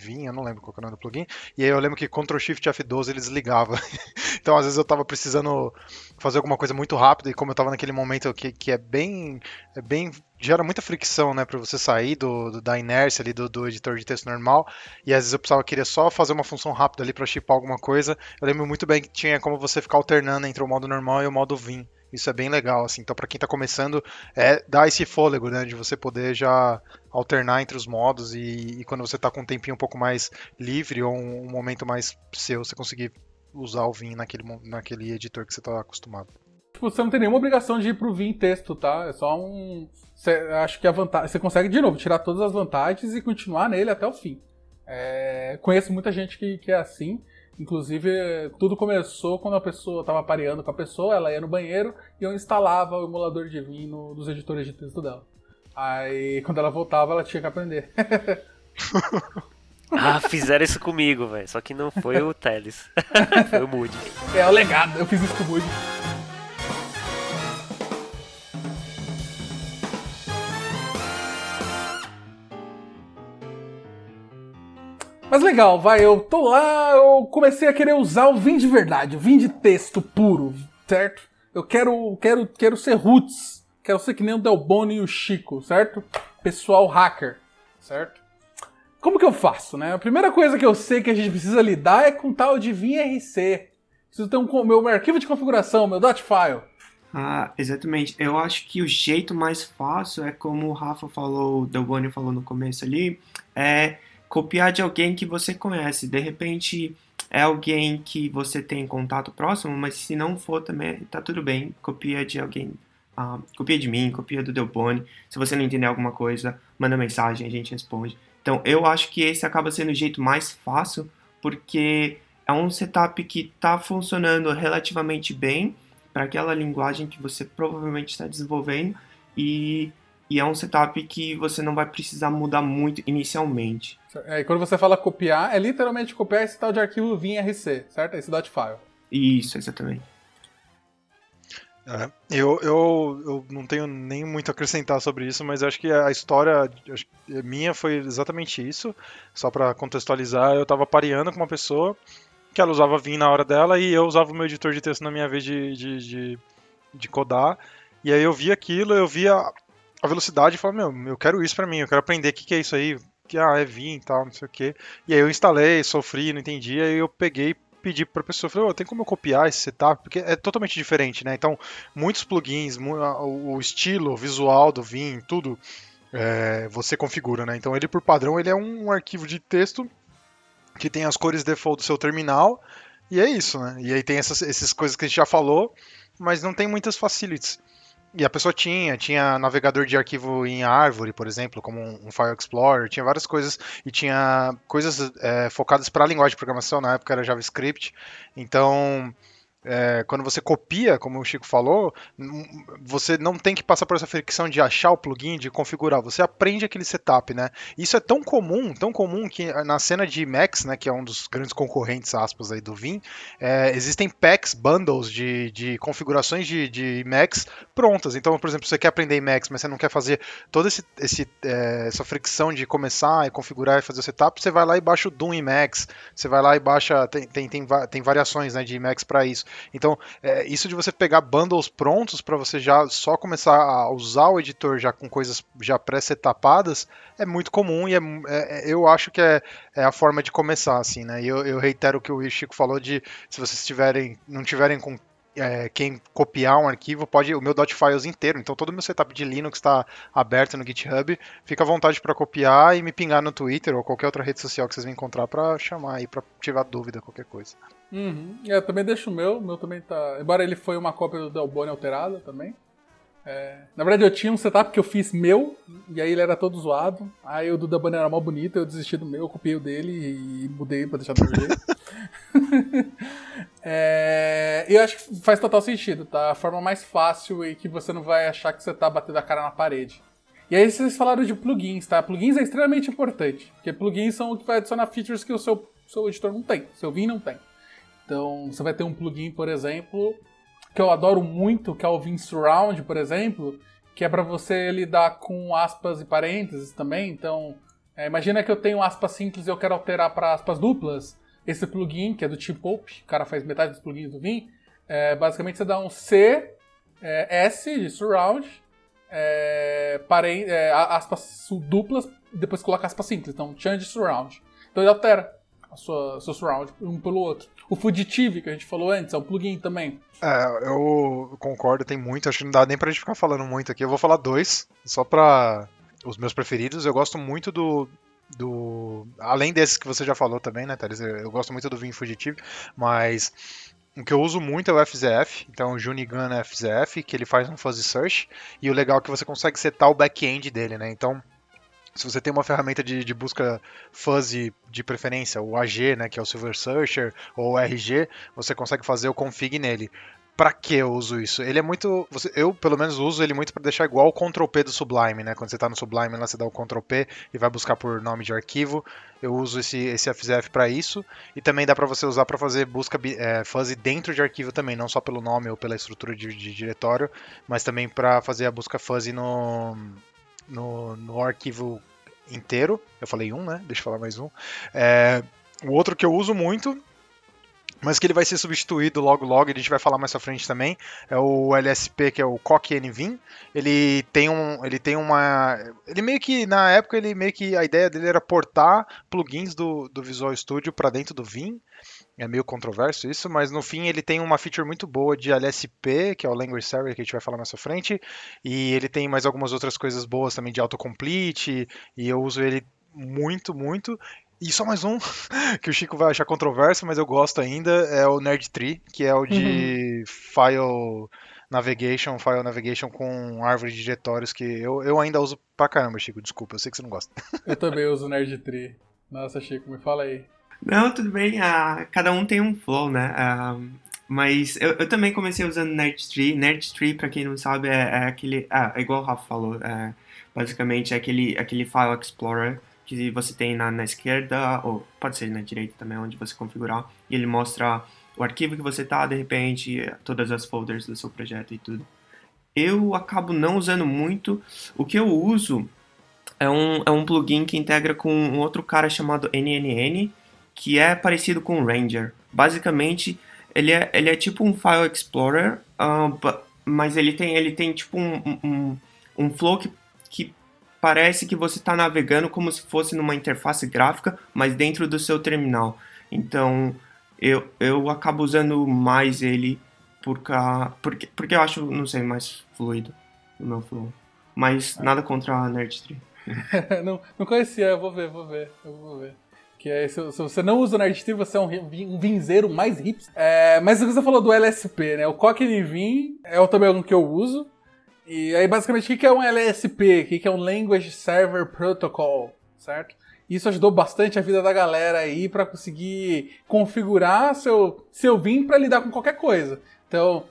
vinha, não lembro qual é o nome do plugin, e aí eu lembro que Ctrl Shift F12 ele desligava. então às vezes eu tava precisando fazer alguma coisa muito rápido e como eu tava naquele momento que, que é bem é bem gera muita fricção, né, para você sair do, do, da inércia ali do, do, editor de texto normal, e às vezes eu precisava queria só fazer uma função rápida ali para chipar alguma coisa. Eu lembro muito bem que tinha como você ficar alternando entre o modo normal e o modo Vim. Isso é bem legal, assim. Então, para quem está começando, é dar esse fôlego, né, de você poder já alternar entre os modos e, e quando você está com um tempinho um pouco mais livre ou um, um, momento mais seu, você conseguir usar o Vim naquele, naquele editor que você está acostumado. Tipo, você não tem nenhuma obrigação de ir pro Vim texto, tá? É só um. Acho que a vantagem. Você consegue, de novo, tirar todas as vantagens e continuar nele até o fim. É... Conheço muita gente que, que é assim. Inclusive, tudo começou quando a pessoa estava pareando com a pessoa, ela ia no banheiro e eu instalava o emulador de Vim no, nos editores de texto dela. Aí, quando ela voltava, ela tinha que aprender. ah, fizeram isso comigo, velho. Só que não foi o Teles. foi o Moody. É o legado, eu fiz isso com o Moody. Mas legal, vai, eu tô lá, eu comecei a querer usar o Vim de verdade, o Vim de texto puro, certo? Eu quero, quero, quero ser roots, quero ser que nem o Del Bono e o Chico, certo? Pessoal hacker, certo? Como que eu faço, né? A primeira coisa que eu sei que a gente precisa lidar é com tal de Vim RC, Preciso ter um meu, meu arquivo de configuração, meu dot file. Ah, exatamente. Eu acho que o jeito mais fácil é como o Rafa falou, o Delboni falou no começo ali, é copiar de alguém que você conhece. De repente é alguém que você tem contato próximo, mas se não for também tá tudo bem. Copia de alguém. Ah, copia de mim, copia do Delboni. Se você não entender alguma coisa, manda mensagem, a gente responde. Então eu acho que esse acaba sendo o jeito mais fácil, porque é um setup que está funcionando relativamente bem para aquela linguagem que você provavelmente está desenvolvendo e, e, é um setup que você não vai precisar mudar muito inicialmente. É, e quando você fala copiar, é literalmente copiar esse tal de arquivo VIM-RC, certo? Esse dot file. Isso, exatamente. É, eu, eu, eu não tenho nem muito a acrescentar sobre isso, mas acho que a história minha foi exatamente isso. Só para contextualizar, eu estava pareando com uma pessoa que ela usava Vim na hora dela e eu usava o meu editor de texto na minha vez de, de, de, de codar. E aí eu vi aquilo, eu via a velocidade e falei, meu, eu quero isso para mim, eu quero aprender o que, que é isso aí, que ah, é Vim e tal, não sei o que. E aí eu instalei, sofri, não entendi, aí eu peguei pedi para a pessoa, falei, oh, tem como eu copiar esse setup? Porque é totalmente diferente, né? Então, muitos plugins, o estilo, o visual do Vim, tudo, é, você configura, né? Então, ele por padrão, ele é um arquivo de texto que tem as cores default do seu terminal, e é isso, né? E aí tem essas, essas coisas que a gente já falou, mas não tem muitas facilities. E a pessoa tinha, tinha navegador de arquivo em árvore, por exemplo, como um File Explorer, tinha várias coisas, e tinha coisas é, focadas para a linguagem de programação, na época era JavaScript, então é, quando você copia, como o Chico falou, você não tem que passar por essa fricção de achar o plugin, de configurar. Você aprende aquele setup, né? Isso é tão comum, tão comum que na cena de Max, né, que é um dos grandes concorrentes, aspas, aí do Vim, é, existem packs, bundles de, de configurações de, de Max prontas. Então, por exemplo, você quer aprender Max, mas você não quer fazer toda esse, esse, é, essa fricção de começar e configurar e fazer o setup, você vai lá e baixa o Doom Max, você vai lá e baixa, tem, tem, tem, tem variações né, de Max para isso. Então, é, isso de você pegar bundles prontos para você já só começar a usar o editor já com coisas já pré-setapadas é muito comum e é, é, eu acho que é, é, a forma de começar, assim, né? E eu, eu reitero o que o Chico falou de se vocês tiverem, não tiverem com é, quem copiar um arquivo pode o meu .files inteiro, então todo o meu setup de Linux está aberto no GitHub, fica à vontade para copiar e me pingar no Twitter ou qualquer outra rede social que vocês vão encontrar para chamar aí para tiver dúvida qualquer coisa. Uhum. É, eu também deixo o meu, o meu também tá, embora ele foi uma cópia do Delboni alterada também. É... Na verdade, eu tinha um setup que eu fiz meu, e aí ele era todo zoado. Aí o do Delboni era mal bonito, eu desisti do meu, copiei o dele e mudei pra deixar do jeito. é... Eu acho que faz total sentido, tá? A forma mais fácil e que você não vai achar que você tá batendo a cara na parede. E aí vocês falaram de plugins, tá? Plugins é extremamente importante, porque plugins são o que vai adicionar features que o seu, seu editor não tem, seu Vim não tem. Então, você vai ter um plugin, por exemplo, que eu adoro muito, que é o Vim Surround, por exemplo, que é para você lidar com aspas e parênteses também. Então, é, imagina que eu tenho aspas simples e eu quero alterar para aspas duplas. Esse plugin, que é do Pope, o cara faz metade dos plugins do Vim, é, basicamente você dá um C, é, S de surround, é, é, aspas duplas, depois coloca aspas simples. Então, change surround. Então ele altera a sua, seu surround um pelo outro. O Fugitive, que a gente falou antes, é um plugin também. É, eu concordo, tem muito. Acho que não dá nem pra gente ficar falando muito aqui. Eu vou falar dois, só pra os meus preferidos. Eu gosto muito do. Do além desses que você já falou também, né, Thales? Eu gosto muito do Vim Fugitive, mas. O que eu uso muito é o FZF, então o Junigun FZF, que ele faz um fuzzy search, e o legal é que você consegue setar o back-end dele, né? Então, se você tem uma ferramenta de, de, busca fuzzy de preferência, o AG, né, que é o Silver Searcher, ou o RG, você consegue fazer o config nele. Para que eu uso isso? Ele é muito. Você, eu, pelo menos, uso ele muito para deixar igual o Ctrl P do Sublime, né? Quando você está no Sublime, lá você dá o Ctrl P e vai buscar por nome de arquivo. Eu uso esse, esse FZF para isso. E também dá para você usar para fazer busca é, fuzzy dentro de arquivo também, não só pelo nome ou pela estrutura de, de diretório, mas também para fazer a busca fuzzy no, no, no arquivo inteiro. Eu falei um, né? Deixa eu falar mais um. É, o outro que eu uso muito, mas que ele vai ser substituído logo logo, a gente vai falar mais pra frente também, é o LSP, que é o Coq NVIM. Ele tem um, ele tem uma, ele meio que na época ele meio que a ideia dele era portar plugins do, do Visual Studio para dentro do Vim. é meio controverso isso, mas no fim ele tem uma feature muito boa de LSP, que é o Language Server que a gente vai falar mais à frente, e ele tem mais algumas outras coisas boas também de autocomplete, e eu uso ele muito, muito. E só mais um que o Chico vai achar controverso, mas eu gosto ainda, é o Nerd Tree, que é o de uhum. file navigation, file navigation com árvore de diretórios, que eu, eu ainda uso pra caramba, Chico, desculpa, eu sei que você não gosta. Eu também uso o Nerd Tree. Nossa, Chico, me fala aí. Não, tudo bem. Uh, cada um tem um flow, né? Uh, mas eu, eu, também comecei usando Nerdtree. Nerdtree, para quem não sabe, é, é, aquele. Ah, é igual o Rafa falou. É, basicamente é aquele, aquele File Explorer que você tem na, na esquerda, ou pode ser na direita também, onde você configurar. E ele mostra o arquivo que você tá, de repente, todas as folders do seu projeto e tudo. Eu acabo não usando muito. O que eu uso é um, é um plugin que integra com um outro cara chamado NNN, que é parecido com o Ranger. Basicamente, ele é, ele é tipo um File Explorer, uh, mas ele tem, ele tem tipo um, um, um flow que parece que você está navegando como se fosse numa interface gráfica, mas dentro do seu terminal. Então, eu, eu acabo usando mais ele por porque, porque eu acho, não sei, mais fluido o meu flow. Mas nada contra a Nerdtree. não, não conhecia, eu vou ver, vou ver, eu vou ver. Que é, se, se, você não usa o Nerdstream, você é um, um vinzeiro mais hips. É, mas você falou do LSP, né? O Cockney Vim é também um que eu uso. E aí, basicamente, o que é um LSP? O que é um Language Server Protocol, certo? Isso ajudou bastante a vida da galera aí para conseguir configurar seu, seu Vim para lidar com qualquer coisa. Então,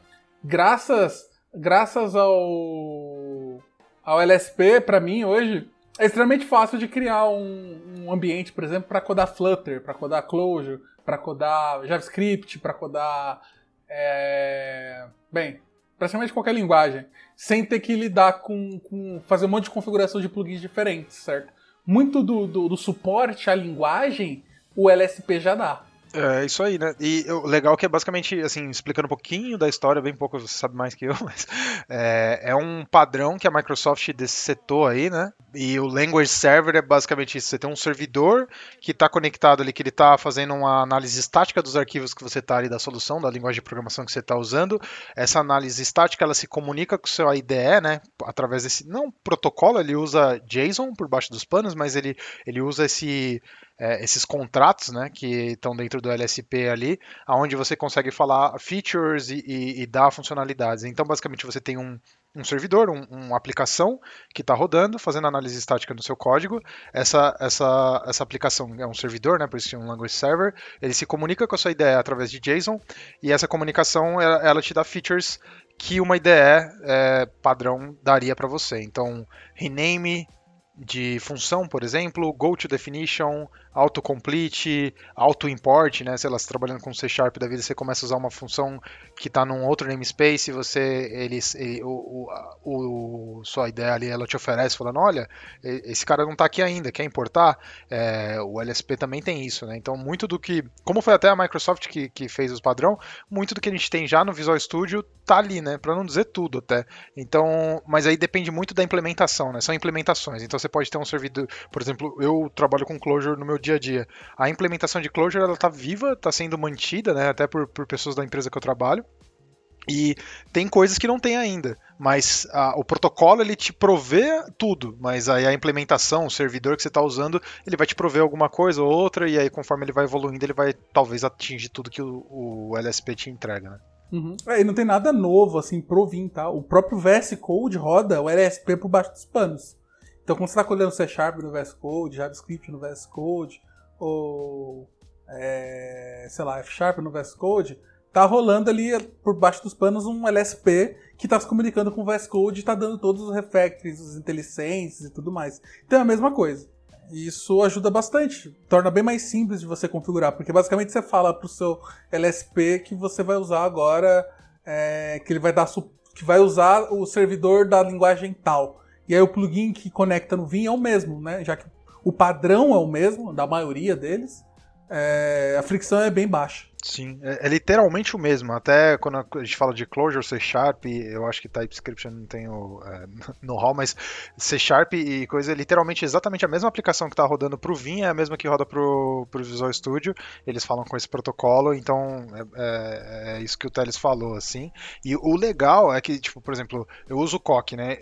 graças, graças ao, ao LSP, para mim, hoje, é extremamente fácil de criar um, um ambiente, por exemplo, para codar Flutter, para codar Clojure, para codar JavaScript, para codar. É... Bem, praticamente qualquer linguagem, sem ter que lidar com, com, fazer um monte de configuração de plugins diferentes, certo? Muito do, do, do suporte à linguagem o LSP já dá. É isso aí, né? E o legal que é basicamente, assim, explicando um pouquinho da história, bem pouco você sabe mais que eu, mas é, é um padrão que a Microsoft decetou aí, né? E o Language Server é basicamente isso. Você tem um servidor que está conectado ali, que ele está fazendo uma análise estática dos arquivos que você está ali da solução, da linguagem de programação que você está usando. Essa análise estática, ela se comunica com o seu IDE, né? Através desse, não protocolo, ele usa JSON por baixo dos panos, mas ele, ele usa esse é, esses contratos, né, que estão dentro do LSP ali, aonde você consegue falar features e, e, e dar funcionalidades. Então, basicamente, você tem um, um servidor, um, uma aplicação que está rodando, fazendo análise estática no seu código. Essa, essa, essa aplicação é um servidor, né, por isso é um language server. Ele se comunica com a sua IDE através de JSON e essa comunicação ela, ela te dá features que uma IDE é, padrão daria para você. Então, rename de função, por exemplo, go to definition, autocomplete, auto-import, né? Sei lá, se trabalhando com C Sharp da vida, você começa a usar uma função que está num outro namespace, você, eles, ele, o, o, o, sua ideia ali, ela te oferece falando, olha, esse cara não está aqui ainda, quer importar? É, o LSP também tem isso, né? Então, muito do que, como foi até a Microsoft que, que fez os padrão, muito do que a gente tem já no Visual Studio tá ali, né? Para não dizer tudo até. Então, mas aí depende muito da implementação, né? São implementações. Então, você pode ter um servidor, por exemplo, eu trabalho com Clojure no meu dia a dia. A implementação de Clojure ela está viva, está sendo mantida, né, até por, por pessoas da empresa que eu trabalho. E tem coisas que não tem ainda, mas a, o protocolo ele te provê tudo, mas aí a implementação, o servidor que você está usando, ele vai te prover alguma coisa ou outra, e aí conforme ele vai evoluindo, ele vai talvez atingir tudo que o, o LSP te entrega, né? Uhum. É, e não tem nada novo, assim, pro vir, tá? O próprio VS Code roda o LSP por baixo dos panos. Então, quando você está colhendo C Sharp no VS Code, JavaScript no VS Code, ou é, sei lá, F Sharp no VS Code, tá rolando ali por baixo dos panos um LSP que está se comunicando com o VS Code e está dando todos os refactors, os IntelliSense e tudo mais. Então é a mesma coisa. Isso ajuda bastante, torna bem mais simples de você configurar, porque basicamente você fala para o seu LSP que você vai usar agora, é, que ele vai dar que vai usar o servidor da linguagem tal. E aí o plugin que conecta no Vim é o mesmo, né? Já que o padrão é o mesmo, da maioria deles. É, a fricção é bem baixa. Sim, é, é, literalmente o mesmo. Até quando a gente fala de Clojure, C Sharp, eu acho que TypeScript não tem o é, know-how, mas C Sharp e coisa é literalmente exatamente a mesma aplicação que está rodando para o Vim, é a mesma que roda para o Visual Studio. Eles falam com esse protocolo, então é, é, é, isso que o Teles falou, assim. E o legal é que, tipo, por exemplo, eu uso o Coq, né?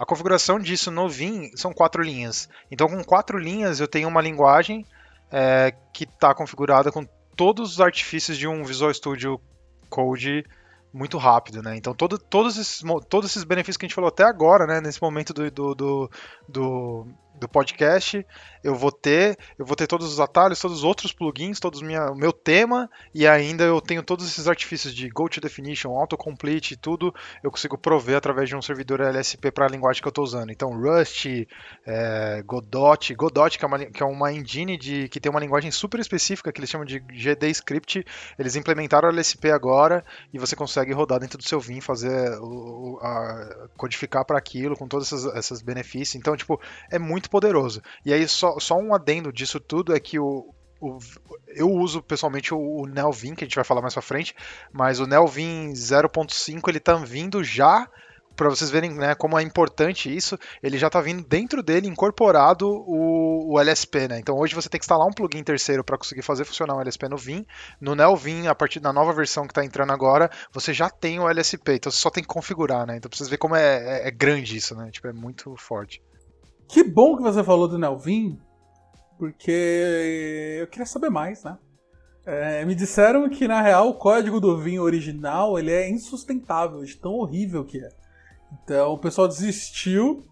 A configuração disso no Vim são quatro linhas. Então, com quatro linhas, eu tenho uma linguagem é, que está configurada com todos os artifícios de um Visual Studio Code muito rápido, né? Então todo, todos, esses, todos esses benefícios que a gente falou até agora, né? Nesse momento do, do, do, do do podcast, eu vou ter, eu vou ter todos os atalhos, todos os outros plugins, todos minha, meu tema e ainda eu tenho todos esses artifícios de go to definition, autocomplete, tudo eu consigo prover através de um servidor LSP para a linguagem que eu estou usando. Então Rust, é, Godot, Godot que é, uma, que é uma engine de, que tem uma linguagem super específica que eles chamam de GD Script, eles implementaram o LSP agora e você consegue rodar dentro do seu Vim, fazer o, a, codificar para aquilo com todos esses benefícios. Então tipo é muito poderoso. E aí, só, só um adendo disso tudo é que o, o, eu uso pessoalmente o, o Nelvin, que a gente vai falar mais pra frente, mas o Nelvin 0.5 ele tá vindo já para vocês verem né, como é importante isso, ele já está vindo dentro dele incorporado o, o, LSP, né? Então hoje você tem que instalar um plugin terceiro para conseguir fazer funcionar o LSP no Vim. No NeoVim, a partir da nova versão que está entrando agora, você já tem o LSP, então você só tem que configurar, né? Então vocês verem como é, é, é grande isso, né? Tipo, é muito forte. Que bom que você falou do Nelvin, porque eu queria saber mais, né? É, me disseram que na real o código do Vim original ele é insustentável, de tão horrível que é. Então o pessoal desistiu,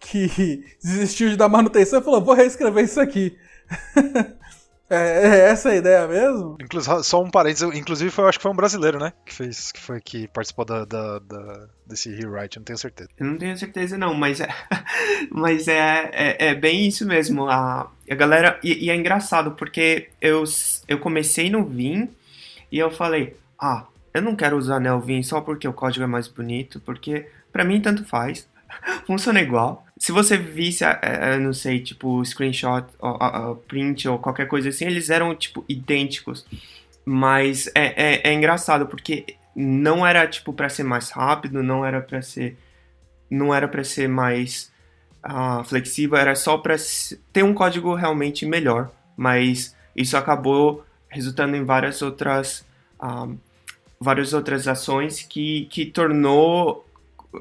que desistiu de dar manutenção e falou: vou reescrever isso aqui. É, é, essa a ideia mesmo? Inclusive, só um parênteses, inclusive foi, acho que foi um brasileiro, né? Que fez, que foi que participou da, da, da desse rewrite, não tenho certeza. Eu não tenho certeza não, mas é, mas é, é, é bem isso mesmo. A, a galera, e, e, é engraçado, porque eu, eu comecei no Vim e eu falei, ah, eu não quero usar Nelvin só porque o código é mais bonito, porque para mim tanto faz, funciona igual se você visse, é, não sei, tipo, screenshot, ou, print ou qualquer coisa assim, eles eram, tipo, idênticos. Mas é, é, é engraçado, porque não era, tipo, para ser mais rápido, não era para ser... Não era para ser mais uh, flexível, era só para ter um código realmente melhor. Mas isso acabou resultando em várias outras... Uh, várias outras ações que, que tornou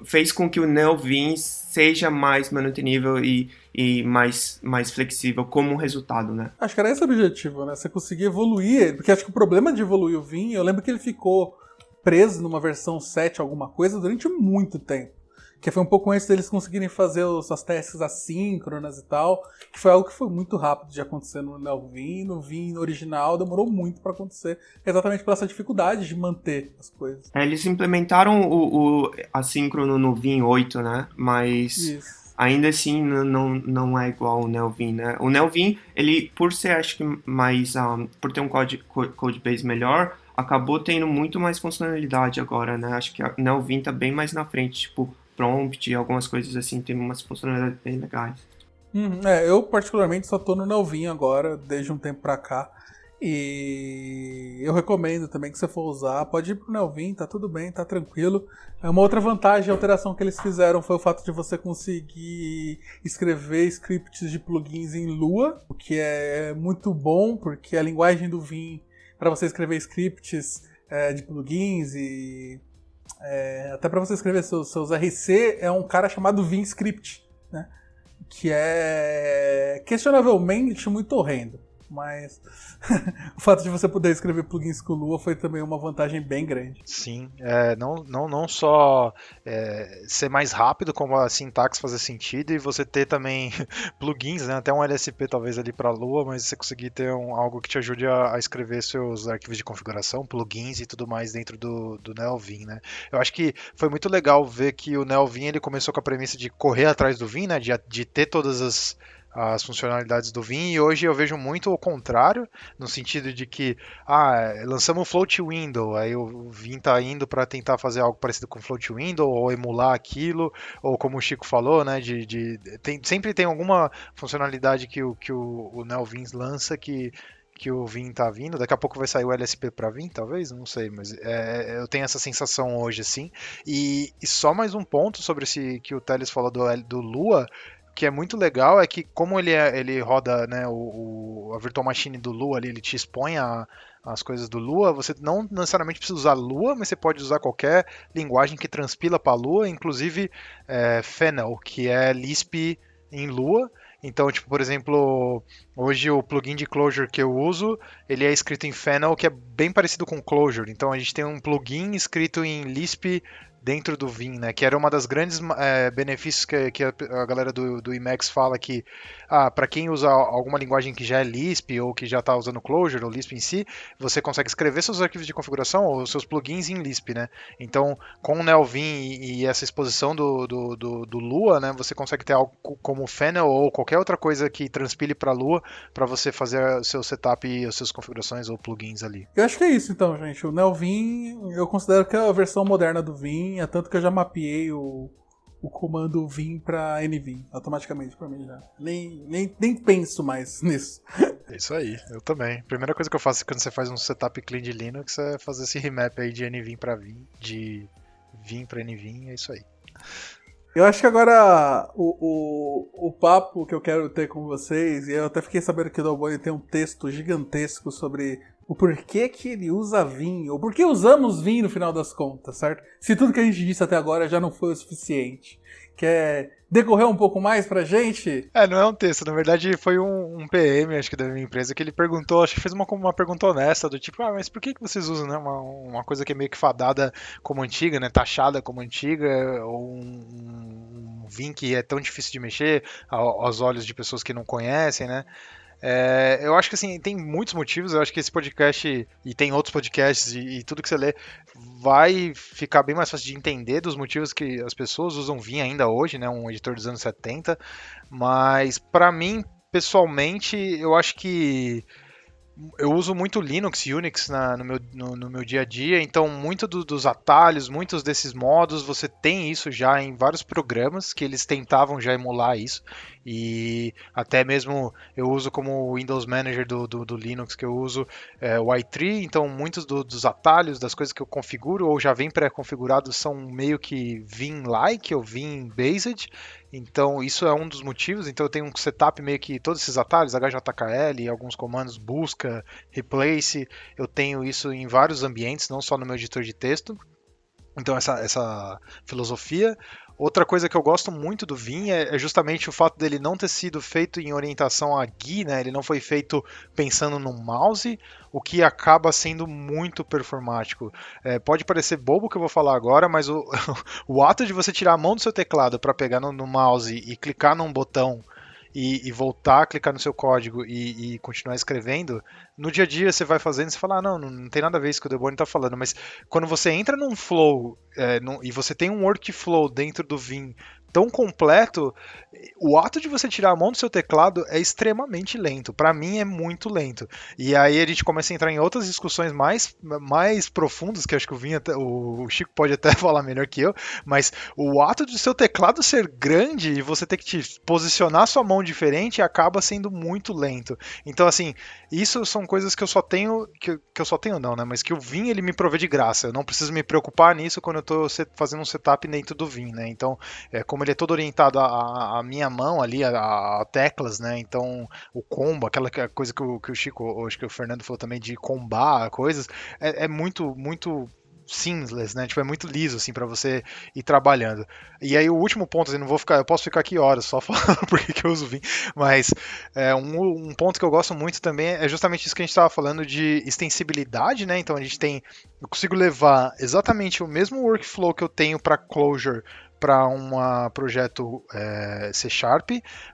fez com que o NeoVim seja mais manutenível e, e mais, mais flexível como resultado, né? Acho que era esse o objetivo, né? Você conseguir evoluir, porque acho que o problema de evoluir o Vim, eu lembro que ele ficou preso numa versão 7 alguma coisa durante muito tempo que foi um pouco antes deles conseguirem fazer os, as testes assíncronas e tal, que foi algo que foi muito rápido de acontecer no Nelvin, no Vim original demorou muito para acontecer, exatamente por essa dificuldade de manter as coisas. É, eles implementaram o, o assíncrono no Vim 8, né? Mas Isso. ainda assim não, não é igual o Nelvin, né? O Nelvin, ele por ser acho que mais um, por ter um code, code base melhor, acabou tendo muito mais funcionalidade agora, né? Acho que o Nelvin tá bem mais na frente, tipo, prompt, algumas coisas assim, tem umas funcionalidades bem legais. Uhum, é, eu particularmente só tô no Nelvinho agora, desde um tempo pra cá. E eu recomendo também que você for usar, pode ir pro Nelvin, tá tudo bem, tá tranquilo. É uma outra vantagem e alteração que eles fizeram foi o fato de você conseguir escrever scripts de plugins em Lua, o que é muito bom, porque a linguagem do Vim para você escrever scripts é, de plugins e é, até para você escrever seus, seus RC, é um cara chamado VinScript, né? Que é questionavelmente muito horrendo mas o fato de você poder escrever plugins com Lua foi também uma vantagem bem grande. Sim, é, não, não, não só é, ser mais rápido, como a sintaxe fazer sentido, e você ter também plugins, né, até um LSP talvez ali para Lua, mas você conseguir ter um, algo que te ajude a, a, escrever seus arquivos de configuração, plugins e tudo mais dentro do, do Neovin, né. Eu acho que foi muito legal ver que o Neovin ele começou com a premissa de correr atrás do Vim, né, de, de ter todas as as funcionalidades do Vim e hoje eu vejo muito o contrário, no sentido de que ah, lançamos o float window, aí o Vim está indo para tentar fazer algo parecido com float window ou emular aquilo, ou como o Chico falou, né, de, de tem, sempre tem alguma funcionalidade que o que o, o lança que que o Vim tá vindo. Daqui a pouco vai sair o LSP para Vim, talvez, não sei, mas é, eu tenho essa sensação hoje, assim. E, e, só mais um ponto sobre esse que o Teles falou do, do Lua, que é muito legal é que como ele, é, ele roda né, o, o, a Virtual Machine do Lua ali, ele te expõe a, as coisas do Lua, você não necessariamente precisa usar Lua, mas você pode usar qualquer linguagem que transpila para Lua, inclusive é, Fennel, que é Lisp em Lua. Então, tipo, por exemplo, hoje o plugin de Clojure que eu uso, ele é escrito em Fennel, que é bem parecido com Clojure. Então, a gente tem um plugin escrito em Lisp dentro do Vim, né? Que era uma das grandes é, benefícios que, que, a, galera do, do Emacs fala que, ah, para quem usa alguma linguagem que já é Lisp ou que já está usando Clojure ou Lisp em si, você consegue escrever seus arquivos de configuração ou seus plugins em Lisp, né? Então, com o NeoVim e, e essa exposição do, do, do, do, Lua, né? Você consegue ter algo como Fennel ou qualquer outra coisa que transpile para Lua para você fazer o seu setup e as suas configurações ou plugins ali. Eu acho que é isso, então, gente. O NeoVim, eu considero que é a versão moderna do Vim é tanto que eu já mapeei o, o comando vim para nvim automaticamente para mim já. Nem, nem, nem penso mais nisso. É isso aí, eu também. Primeira coisa que eu faço quando você faz um setup clean de Linux é fazer esse remap aí de nvim para vim, de vim para nvim, é isso aí. Eu acho que agora o, o, o papo que eu quero ter com vocês, e eu até fiquei sabendo que o Dalboni tem um texto gigantesco sobre o porquê que ele usa vinho, ou por que usamos vinho no final das contas, certo? Se tudo que a gente disse até agora já não foi o suficiente. Quer decorrer um pouco mais pra gente? É, não é um texto, na verdade foi um, um PM, acho que da minha empresa, que ele perguntou, acho que fez uma, uma pergunta honesta, do tipo, ah, mas por que, que vocês usam né, uma, uma coisa que é meio que fadada como antiga, né, taxada como antiga, ou um, um vinho que é tão difícil de mexer aos olhos de pessoas que não conhecem, né? É, eu acho que assim, tem muitos motivos. Eu acho que esse podcast, e tem outros podcasts, e, e, tudo que você lê, vai ficar bem mais fácil de entender dos motivos que as pessoas usam Vim ainda hoje, né? Um editor dos anos 70. Mas, para mim, pessoalmente, eu acho que eu uso muito Linux e Unix na, no, meu, no, no, meu dia a dia, então muito do, dos atalhos, muitos desses modos, você tem isso já em vários programas que eles tentavam já emular isso. E até mesmo eu uso como Windows Manager do, do, do Linux que eu uso é, o i3, então muitos do, dos atalhos, das coisas que eu configuro ou já vem pré-configurados são meio que Vim-like ou Vim-based. Então isso é um dos motivos. Então eu tenho um setup meio que todos esses atalhos, HJKL, alguns comandos busca, replace. Eu tenho isso em vários ambientes, não só no meu editor de texto. Então essa, essa filosofia. Outra coisa que eu gosto muito do Vim é, é, justamente o fato dele não ter sido feito em orientação a GUI, né? Ele não foi feito pensando no mouse, o que acaba sendo muito performático. É, pode parecer bobo o que eu vou falar agora, mas o, o ato de você tirar a mão do seu teclado para pegar no, no mouse e clicar num botão e, e, voltar a clicar no seu código e, e, continuar escrevendo, no dia a dia você vai fazendo e você fala, ah, não, não tem nada a ver isso que o Debone está falando, mas quando você entra num flow é, num, e você tem um workflow dentro do Vim tão completo, o ato de você tirar a mão do seu teclado é extremamente lento. Para mim é muito lento. E aí a gente começa a entrar em outras discussões mais, mais profundas, que acho que o, Vinha, o Chico pode até falar melhor que eu, mas o ato de seu teclado ser grande e você ter que te posicionar sua mão diferente acaba sendo muito lento. Então assim, isso são coisas que eu só tenho, que, que eu só tenho não, né? Mas que o Vim ele me provê de graça. Eu não preciso me preocupar nisso quando eu estou fazendo um setup dentro do Vim, né? Então, é, como ele é todo orientado à, minha mão ali, a, a, teclas, né? Então, o combo, aquela coisa que o, que o Chico, acho que o Fernando falou também de combar coisas, é, é muito, muito seamless, né? Tipo, é muito liso, assim, para você ir trabalhando. E aí o último ponto, assim, não vou ficar, eu posso ficar aqui horas só falando porque que eu uso Vim, mas é, um, um, ponto que eu gosto muito também é justamente isso que a gente estava falando de extensibilidade, né? Então a gente tem, eu consigo levar exatamente o mesmo workflow que eu tenho para Clojure para um projeto é, C Sharp,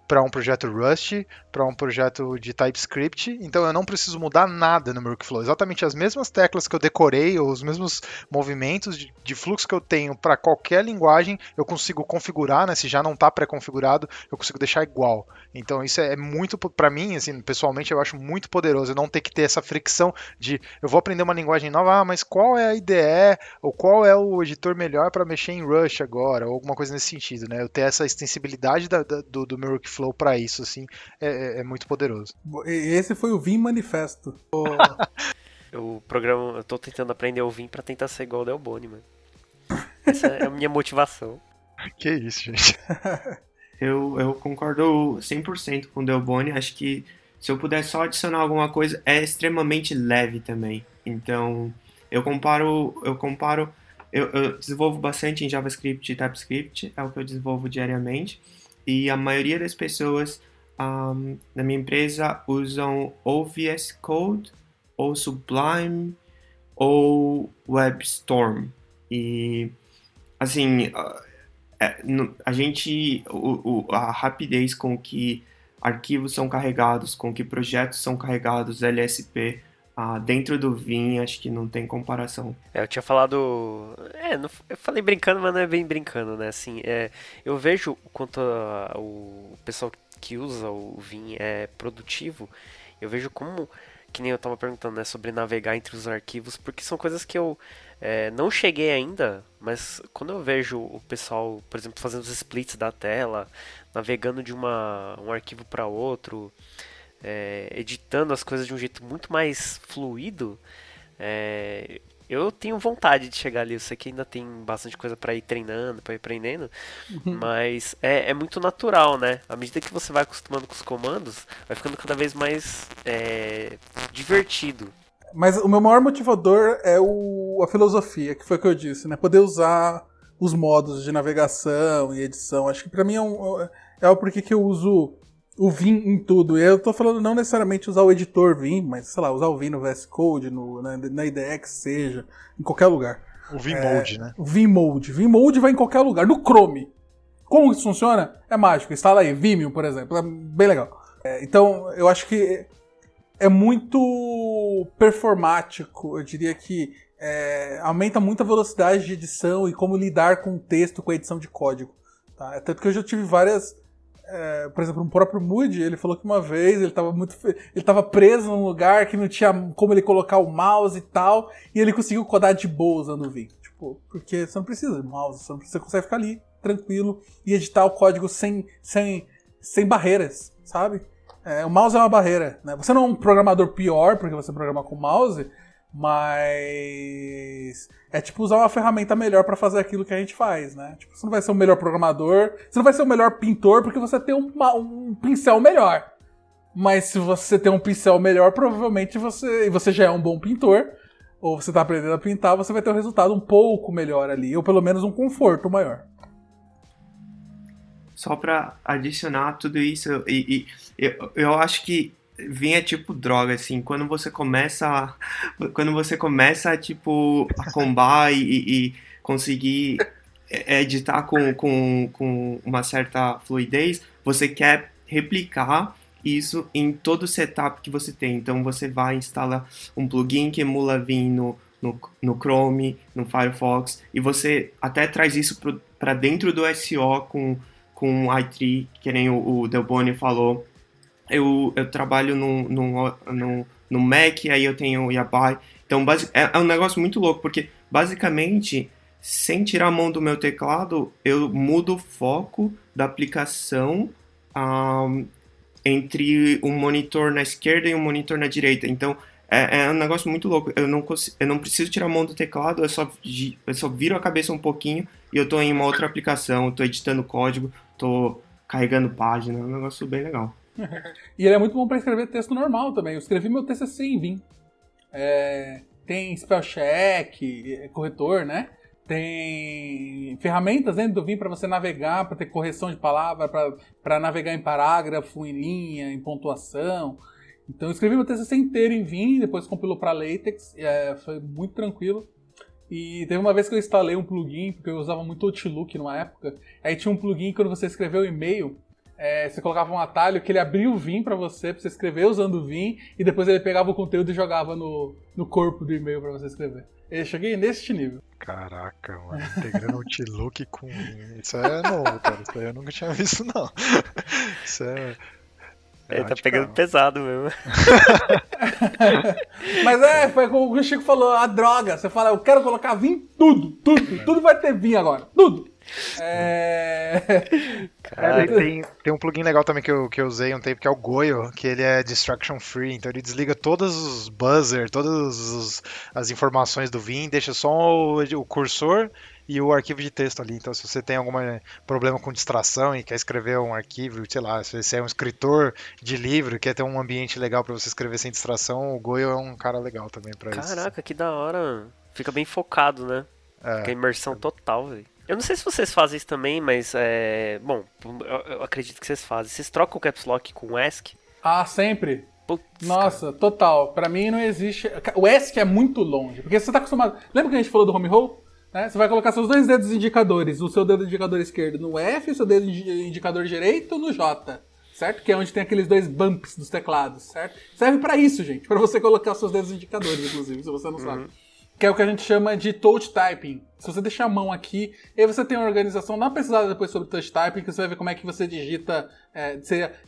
para um projeto Rust, para um projeto de TypeScript. Então eu não preciso mudar nada no meu workflow. Exatamente as mesmas teclas que eu decorei, ou os mesmos movimentos de, de fluxo que eu tenho para qualquer linguagem, eu consigo configurar, né? Se já não está pré-configurado, eu consigo deixar igual. Então isso é muito, para mim, assim, pessoalmente, eu acho muito poderoso. Eu não ter que ter essa fricção de eu vou aprender uma linguagem nova, ah, mas qual é a IDE, ou qual é o editor melhor para mexer em Rush agora, alguma coisa nesse sentido, né? Eu ter essa extensibilidade da, da, do, do meu workflow para isso, assim, é, é, é, muito poderoso. Esse foi o Vim Manifesto. o programa, eu tô tentando aprender o Vim para tentar ser igual o Delboni, mano. Essa é a minha motivação. Que isso, gente. eu, eu concordo 100% com o Delboni. Acho que se eu puder só adicionar alguma coisa, é extremamente leve também. Então, eu comparo, eu comparo, eu, eu desenvolvo bastante em JavaScript e TypeScript, é o que eu desenvolvo diariamente. E a maioria das pessoas um, na minha empresa usam ou VS Code, ou Sublime, ou WebStorm. E assim, é, a gente, a rapidez com que arquivos são carregados, com que projetos são carregados, LSP, ah, dentro do Vim, acho que não tem comparação. É, eu tinha falado. É, não, eu falei brincando, mas não é bem brincando, né? Assim, é, eu vejo o quanto a, o pessoal que usa o Vim é produtivo. Eu vejo como. Que nem eu tava perguntando, né? Sobre navegar entre os arquivos, porque são coisas que eu é, não cheguei ainda, mas quando eu vejo o pessoal, por exemplo, fazendo os splits da tela, navegando de uma, um arquivo para outro, é, editando as coisas de um jeito muito mais fluido, é, eu tenho vontade de chegar ali. Eu sei que ainda tem bastante coisa para ir treinando, para ir aprendendo, uhum. mas é, é, muito natural, né? À medida que você vai acostumando com os comandos, vai ficando cada vez mais é, divertido. Mas o meu maior motivador é o, a filosofia, que foi o que eu disse, né? Poder usar os modos de navegação e edição. Acho que para mim é, um, é o porquê que eu uso o Vim em tudo. E eu tô falando não necessariamente usar o editor Vim, mas sei lá, usar o Vim no VS Code, no, na, na IDE que seja, em qualquer lugar. O Vmode, é, né? O Vmode. Vmode vai em qualquer lugar. No Chrome. Como isso funciona? É mágico. Instala aí, Vimeo, por exemplo. É bem legal. É, então, eu acho que é muito performático. Eu diria que é, aumenta muito a velocidade de edição e como lidar com o texto, com a edição de código. Tá? É tanto que eu já tive várias. É, por exemplo, no próprio Moody, ele falou que uma vez ele estava muito. Ele estava preso num lugar que não tinha como ele colocar o mouse e tal, e ele conseguiu codar de boa usando o Vim. Tipo, porque você não precisa de mouse, você, precisa, você consegue ficar ali, tranquilo, e editar o código sem, sem, sem barreiras, sabe? É, o mouse é uma barreira, né? Você não é um programador pior porque você programa com mouse, mas é tipo usar uma ferramenta melhor para fazer aquilo que a gente faz, né? Tipo, você não vai ser o melhor programador, você não vai ser o melhor pintor porque você tem um, um pincel melhor. Mas se você tem um pincel melhor, provavelmente você, e você já é um bom pintor, ou você está aprendendo a pintar, você vai ter um resultado um pouco melhor ali, ou pelo menos um conforto maior só para adicionar tudo isso, e, e, eu, eu acho que vinha tipo droga, assim, quando você começa quando você começa tipo a combar e, e conseguir editar com, com, com uma certa fluidez, você quer replicar isso em todo o setup que você tem. Então você vai instalar um plugin que emula Vim no, no, no Chrome, no Firefox, e você até traz isso para dentro do SEO com com o i3, que nem o, o Delboni falou. Eu, eu trabalho no, no, no, Mac, aí eu tenho o Yabai. Então, é, é um negócio muito louco, porque basicamente, sem tirar a mão do meu teclado, eu mudo o foco da aplicação um, entre um monitor na esquerda e um monitor na direita. Então, é, é, um negócio muito louco. Eu não, eu não preciso tirar a mão do teclado, eu só, eu só viro a cabeça um pouquinho e eu estou em uma outra aplicação, estou editando código, tô carregando página, é um negócio bem legal. E ele é muito bom para escrever texto normal também. Eu escrevi meu TCC em Vim. É, tem spell check, é, corretor, né? Tem ferramentas dentro do Vim para você navegar, para ter correção de palavra, para navegar em parágrafo, em linha, em pontuação. Então eu escrevi meu TCC inteiro em Vim, depois compilou para LaTeX, é, foi muito tranquilo. E teve uma vez que eu instalei um plugin, porque eu usava muito Outlook numa época. Aí tinha um plugin quando você escreveu o e-mail, é, você colocava um atalho que ele abria o Vim para você, pra você escrever usando o Vim, e depois ele pegava o conteúdo e jogava no, no corpo do e-mail para você escrever. Eu cheguei nesse nível. Caraca, mano, integrando Outlook com Vim. Isso é novo, cara. Isso aí eu nunca tinha visto, não. Isso é. Ele tá pegando pesado mesmo. Mas é, foi como o Chico falou, a droga. Você fala, eu quero colocar vinho tudo, tudo, tudo vai ter vinho agora, tudo. É... É, tem, tem um plugin legal também que eu, que eu usei um tempo, que é o Goyo, que ele é distraction free, então ele desliga todos os buzzer, todas as informações do Vim, deixa só o, o cursor e o arquivo de texto ali. Então, se você tem algum problema com distração e quer escrever um arquivo, sei lá, se você é um escritor de livro e quer ter um ambiente legal para você escrever sem distração, o Goyo é um cara legal também para isso. Caraca, que da hora. Fica bem focado, né? É. Fica imersão total, velho. Eu não sei se vocês fazem isso também, mas é. Bom, eu, acredito que vocês fazem. Vocês trocam o caps lock com o ESC? Ah, sempre. Putz, Nossa, total. Pra mim não existe. O ESC é muito longe, porque você tá acostumado. Lembra que a gente falou do home roll? Né? Você vai colocar seus dois dedos indicadores, o seu dedo indicador esquerdo no F e o seu dedo indi- indicador direito no J. Certo? Que é onde tem aqueles dois bumps dos teclados, certo? Serve pra isso, gente. Pra você colocar os seus dedos indicadores, inclusive, se você não sabe. Que é o que a gente chama de touch typing. Se você deixar a mão aqui, aí você tem uma organização, uma pesquisada depois sobre touch typing, que você vai ver como é que você digita. É,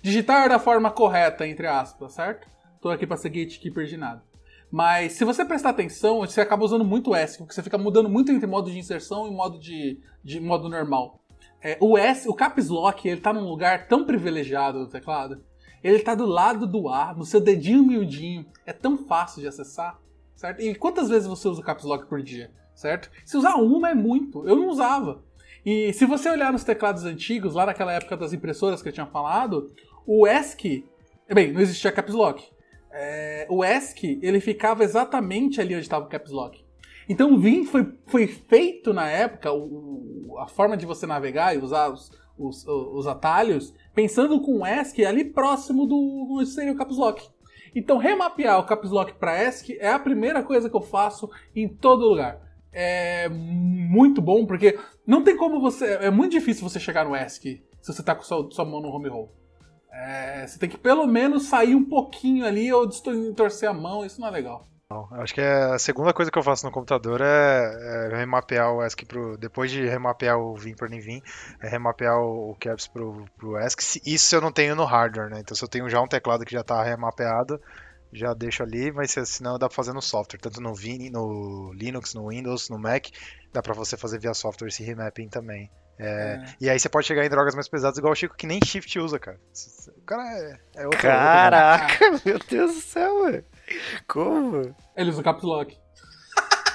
digitar da forma correta, entre aspas, certo? Tô aqui pra ser gatekeeper de nada. Mas se você prestar atenção, você acaba usando muito o ESC, porque você fica mudando muito entre modo de inserção e modo de, de modo normal. É, o S, o Caps Lock, ele tá num lugar tão privilegiado do teclado. Ele tá do lado do A, no seu dedinho miudinho. É tão fácil de acessar, certo? E quantas vezes você usa o Caps Lock por dia, certo? Se usar uma é muito. Eu não usava. E se você olhar nos teclados antigos, lá naquela época das impressoras que eu tinha falado, o ESC, bem, não existia Caps Lock. É, o ESC, ele ficava exatamente ali onde estava o Caps Lock. Então o Vim foi, foi feito na época, o- a forma de você navegar e usar os, os, os atalhos, pensando com o ESC ali próximo do onde seria o Caps Lock. Então remapear o Caps Lock para ESC é a primeira coisa que eu faço em todo lugar. É muito bom, porque não tem como você. É muito difícil você chegar no ESC se você tá com sua, sua mão no home roll. É, você tem que pelo menos sair um pouquinho ali ou distorcer a mão, isso não é legal. Não, acho que é a segunda coisa que eu faço no computador é, é remapear o ESC pro. Depois de remapear o Vim pro NVIM, é remapear o, Caps pro, pro ESC. Isso eu não tenho no hardware, né? Então se eu tenho já um teclado que já tá remapeado, já deixo ali, mas se- senão dá pra fazer no software. Tanto no Vim, no Linux, no Windows, no Mac, dá pra você fazer via software esse remapping também. É, E aí você pode chegar em drogas mais pesadas, igual o Chico, que nem Shift usa, cara. O cara é, é outro. Caraca, meu Deus do céu, velho. Como? Ele usa o Caps Lock.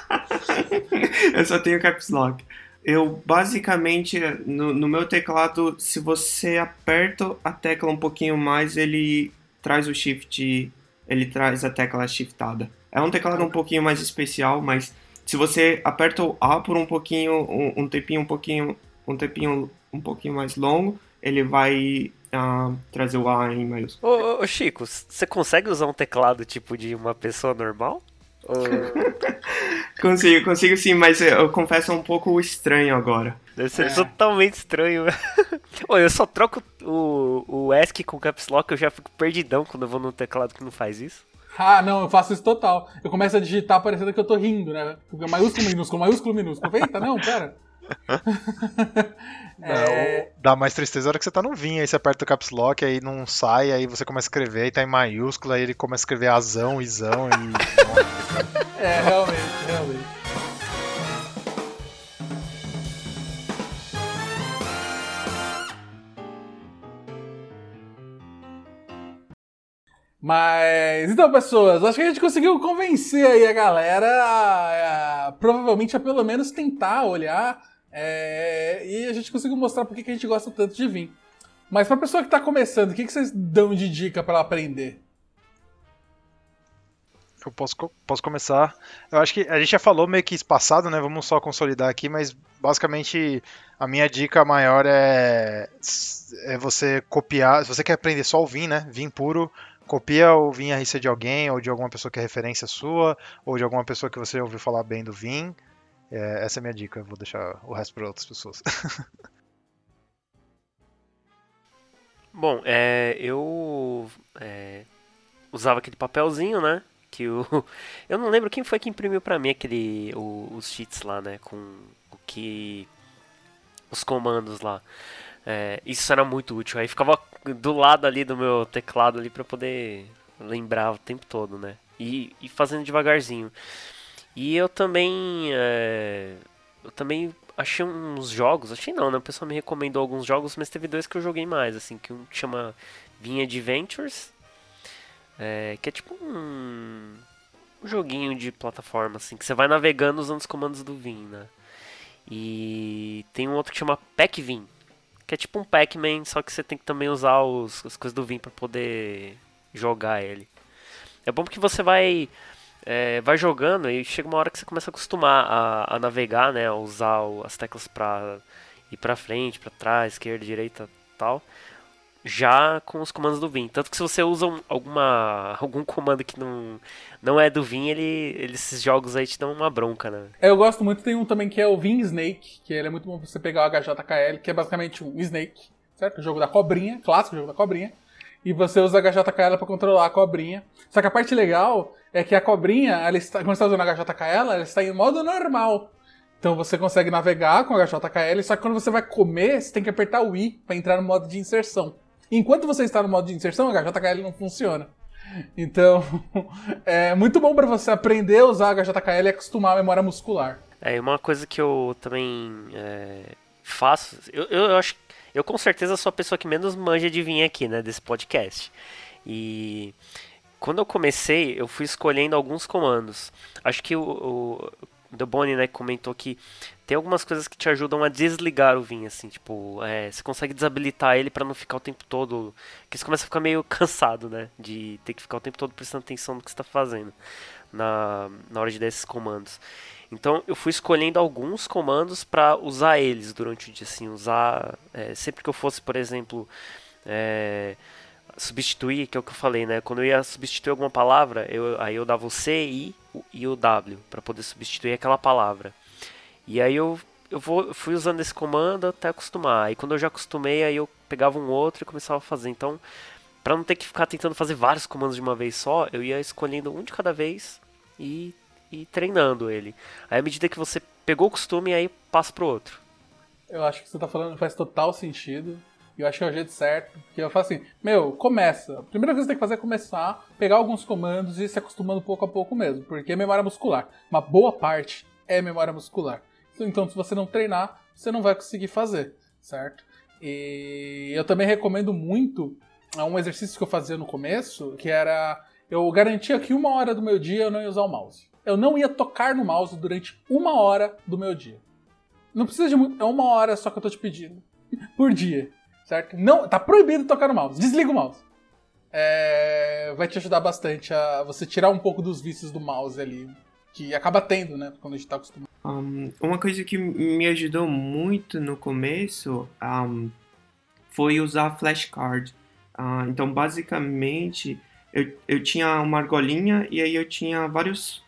Eu só tenho caps lock. Eu basicamente no, no meu teclado, se você aperta a tecla um pouquinho mais, ele traz o shift, ele traz a tecla shiftada. É um teclado um pouquinho mais especial, mas se você aperta o A por um pouquinho, um, um tempinho um pouquinho, um tempinho um pouquinho mais longo, ele vai ah, trazer o A em maiúsculo. Ô, ô, Chico, você consegue usar um teclado tipo de uma pessoa normal? Ou... Consigo, consigo sim, mas eu, eu confesso é um pouco estranho agora. Deve ser É. totalmente estranho. Ô, eu só troco o, o ESC com o Caps Lock, eu já fico perdidão quando eu vou num teclado que não faz isso. Ah, não, eu faço isso total. Eu começo a digitar parecendo que eu tô rindo, né? Maiúsculo, minúsculo, maiúsculo, minúsculo. Eita, não, pera. É, Dá mais tristeza na hora que você tá no vinho, aí você aperta o caps lock, aí não sai, aí você começa a escrever, aí tá em maiúsculo, aí ele começa a escrever azão, isão e. é, realmente, realmente. Mas, então, pessoas, acho que a gente conseguiu convencer aí a galera a, a- provavelmente a pelo menos tentar olhar é, e a gente conseguiu mostrar por que a gente gosta tanto de vinho. Mas pra pessoa que tá começando, o que, que vocês dão de dica pra ela aprender? Eu posso, posso começar. Eu acho que a gente já falou meio que espaçado, né? Vamos só consolidar aqui, mas basicamente a minha dica maior é, é você copiar. Se você quer aprender só o Vim, né? Vim puro, copia o Vim RC de alguém, ou de alguma pessoa que é referência sua, ou de alguma pessoa que você ouviu falar bem do Vim. É, essa é a minha dica, vou deixar o resto para outras pessoas. Bom, é, eu é, usava aquele papelzinho, né? Que o, eu não lembro quem foi que imprimiu pra mim aquele o- os cheats lá, né? Com o que os comandos lá. É, isso era muito útil. Aí ficava do lado ali do meu teclado ali para poder lembrar o tempo todo, né? E, e fazendo devagarzinho. E eu também é, eu também achei uns jogos, achei não, né? O pessoal me recomendou alguns jogos, mas teve dois que eu joguei mais, assim, que um chama Vinha Adventures, é, que é tipo um, um, joguinho de plataforma, assim, que você vai navegando usando os comandos do Vim, né? E tem um outro que chama Pac-Vim, que é tipo um Pac-Man, só que você tem que também usar os, as coisas do Vim para poder jogar ele. É bom porque você vai é, vai jogando e chega uma hora que você começa a acostumar a, a navegar, né, a usar as teclas para ir para frente, para trás, esquerda, direita, tal, já com os comandos do Vim. Tanto que se você usa um, alguma algum comando que não não é do Vim, ele, ele esses jogos aí te dão uma bronca, né? Eu gosto muito, tem um também que é o Vim Snake, que ele é muito bom pra você pegar o HJKL, que é basicamente um Snake, certo? O jogo da cobrinha, clássico jogo da cobrinha e você usa a HJKL para controlar a cobrinha. Só que a parte legal é que a cobrinha, ela está, quando você está usando a HJKL, ela está em modo normal. Então você consegue navegar com a HJKL, só que quando você vai comer, você tem que apertar o I para entrar no modo de inserção. Enquanto você está no modo de inserção, a HJKL não funciona. Então, é muito bom para você aprender a usar a HJKL e acostumar a memória muscular. É, uma coisa que eu também é, faço, eu, eu acho eu com certeza sou a pessoa que menos manja de vir aqui, né, desse podcast. E quando eu comecei, eu fui escolhendo alguns comandos. Acho que o, o The Bonnie, né, comentou que tem algumas coisas que te ajudam a desligar o Vim, assim, tipo, é, você consegue desabilitar ele para não ficar o tempo todo, que você começa a ficar meio cansado, né, de ter que ficar o tempo todo prestando atenção no que você está fazendo na, na hora de dar esses comandos. Então eu fui escolhendo alguns comandos para usar eles durante o dia, assim, usar é, sempre que eu fosse, por exemplo, é, substituir, que é o que eu falei, né? Quando eu ia substituir alguma palavra, eu, aí eu dava o C, I e o W para poder substituir aquela palavra. E aí eu, eu, vou, fui usando esse comando até acostumar. E quando eu já acostumei, aí eu pegava um outro e começava a fazer. Então, para não ter que ficar tentando fazer vários comandos de uma vez só, eu ia escolhendo um de cada vez e e treinando ele. Aí à medida que você pegou o costume, aí passa pro outro. Eu acho que você tá falando faz total sentido. E eu acho que é o jeito certo. Porque eu falo assim, meu, começa. A primeira coisa que você tem que fazer é começar, pegar alguns comandos e ir se acostumando pouco a pouco mesmo. Porque é memória muscular. Uma boa parte é memória muscular. Então, se você não treinar, você não vai conseguir fazer, certo? E eu também recomendo muito um exercício que eu fazia no começo, que era eu garantia que uma hora do meu dia eu não ia usar o mouse eu não ia tocar no mouse durante uma hora do meu dia. Não precisa de muito, é uma hora só que eu tô te pedindo. Por dia, certo? Não, tá proibido tocar no mouse. Desliga o mouse. É, vai te ajudar bastante a você tirar um pouco dos vícios do mouse ali, que acaba tendo, né, quando a gente tá acostumado. Um, uma coisa que me ajudou muito no começo um, foi usar flashcard. Uh, então, basicamente, eu, eu tinha uma argolinha e aí eu tinha vários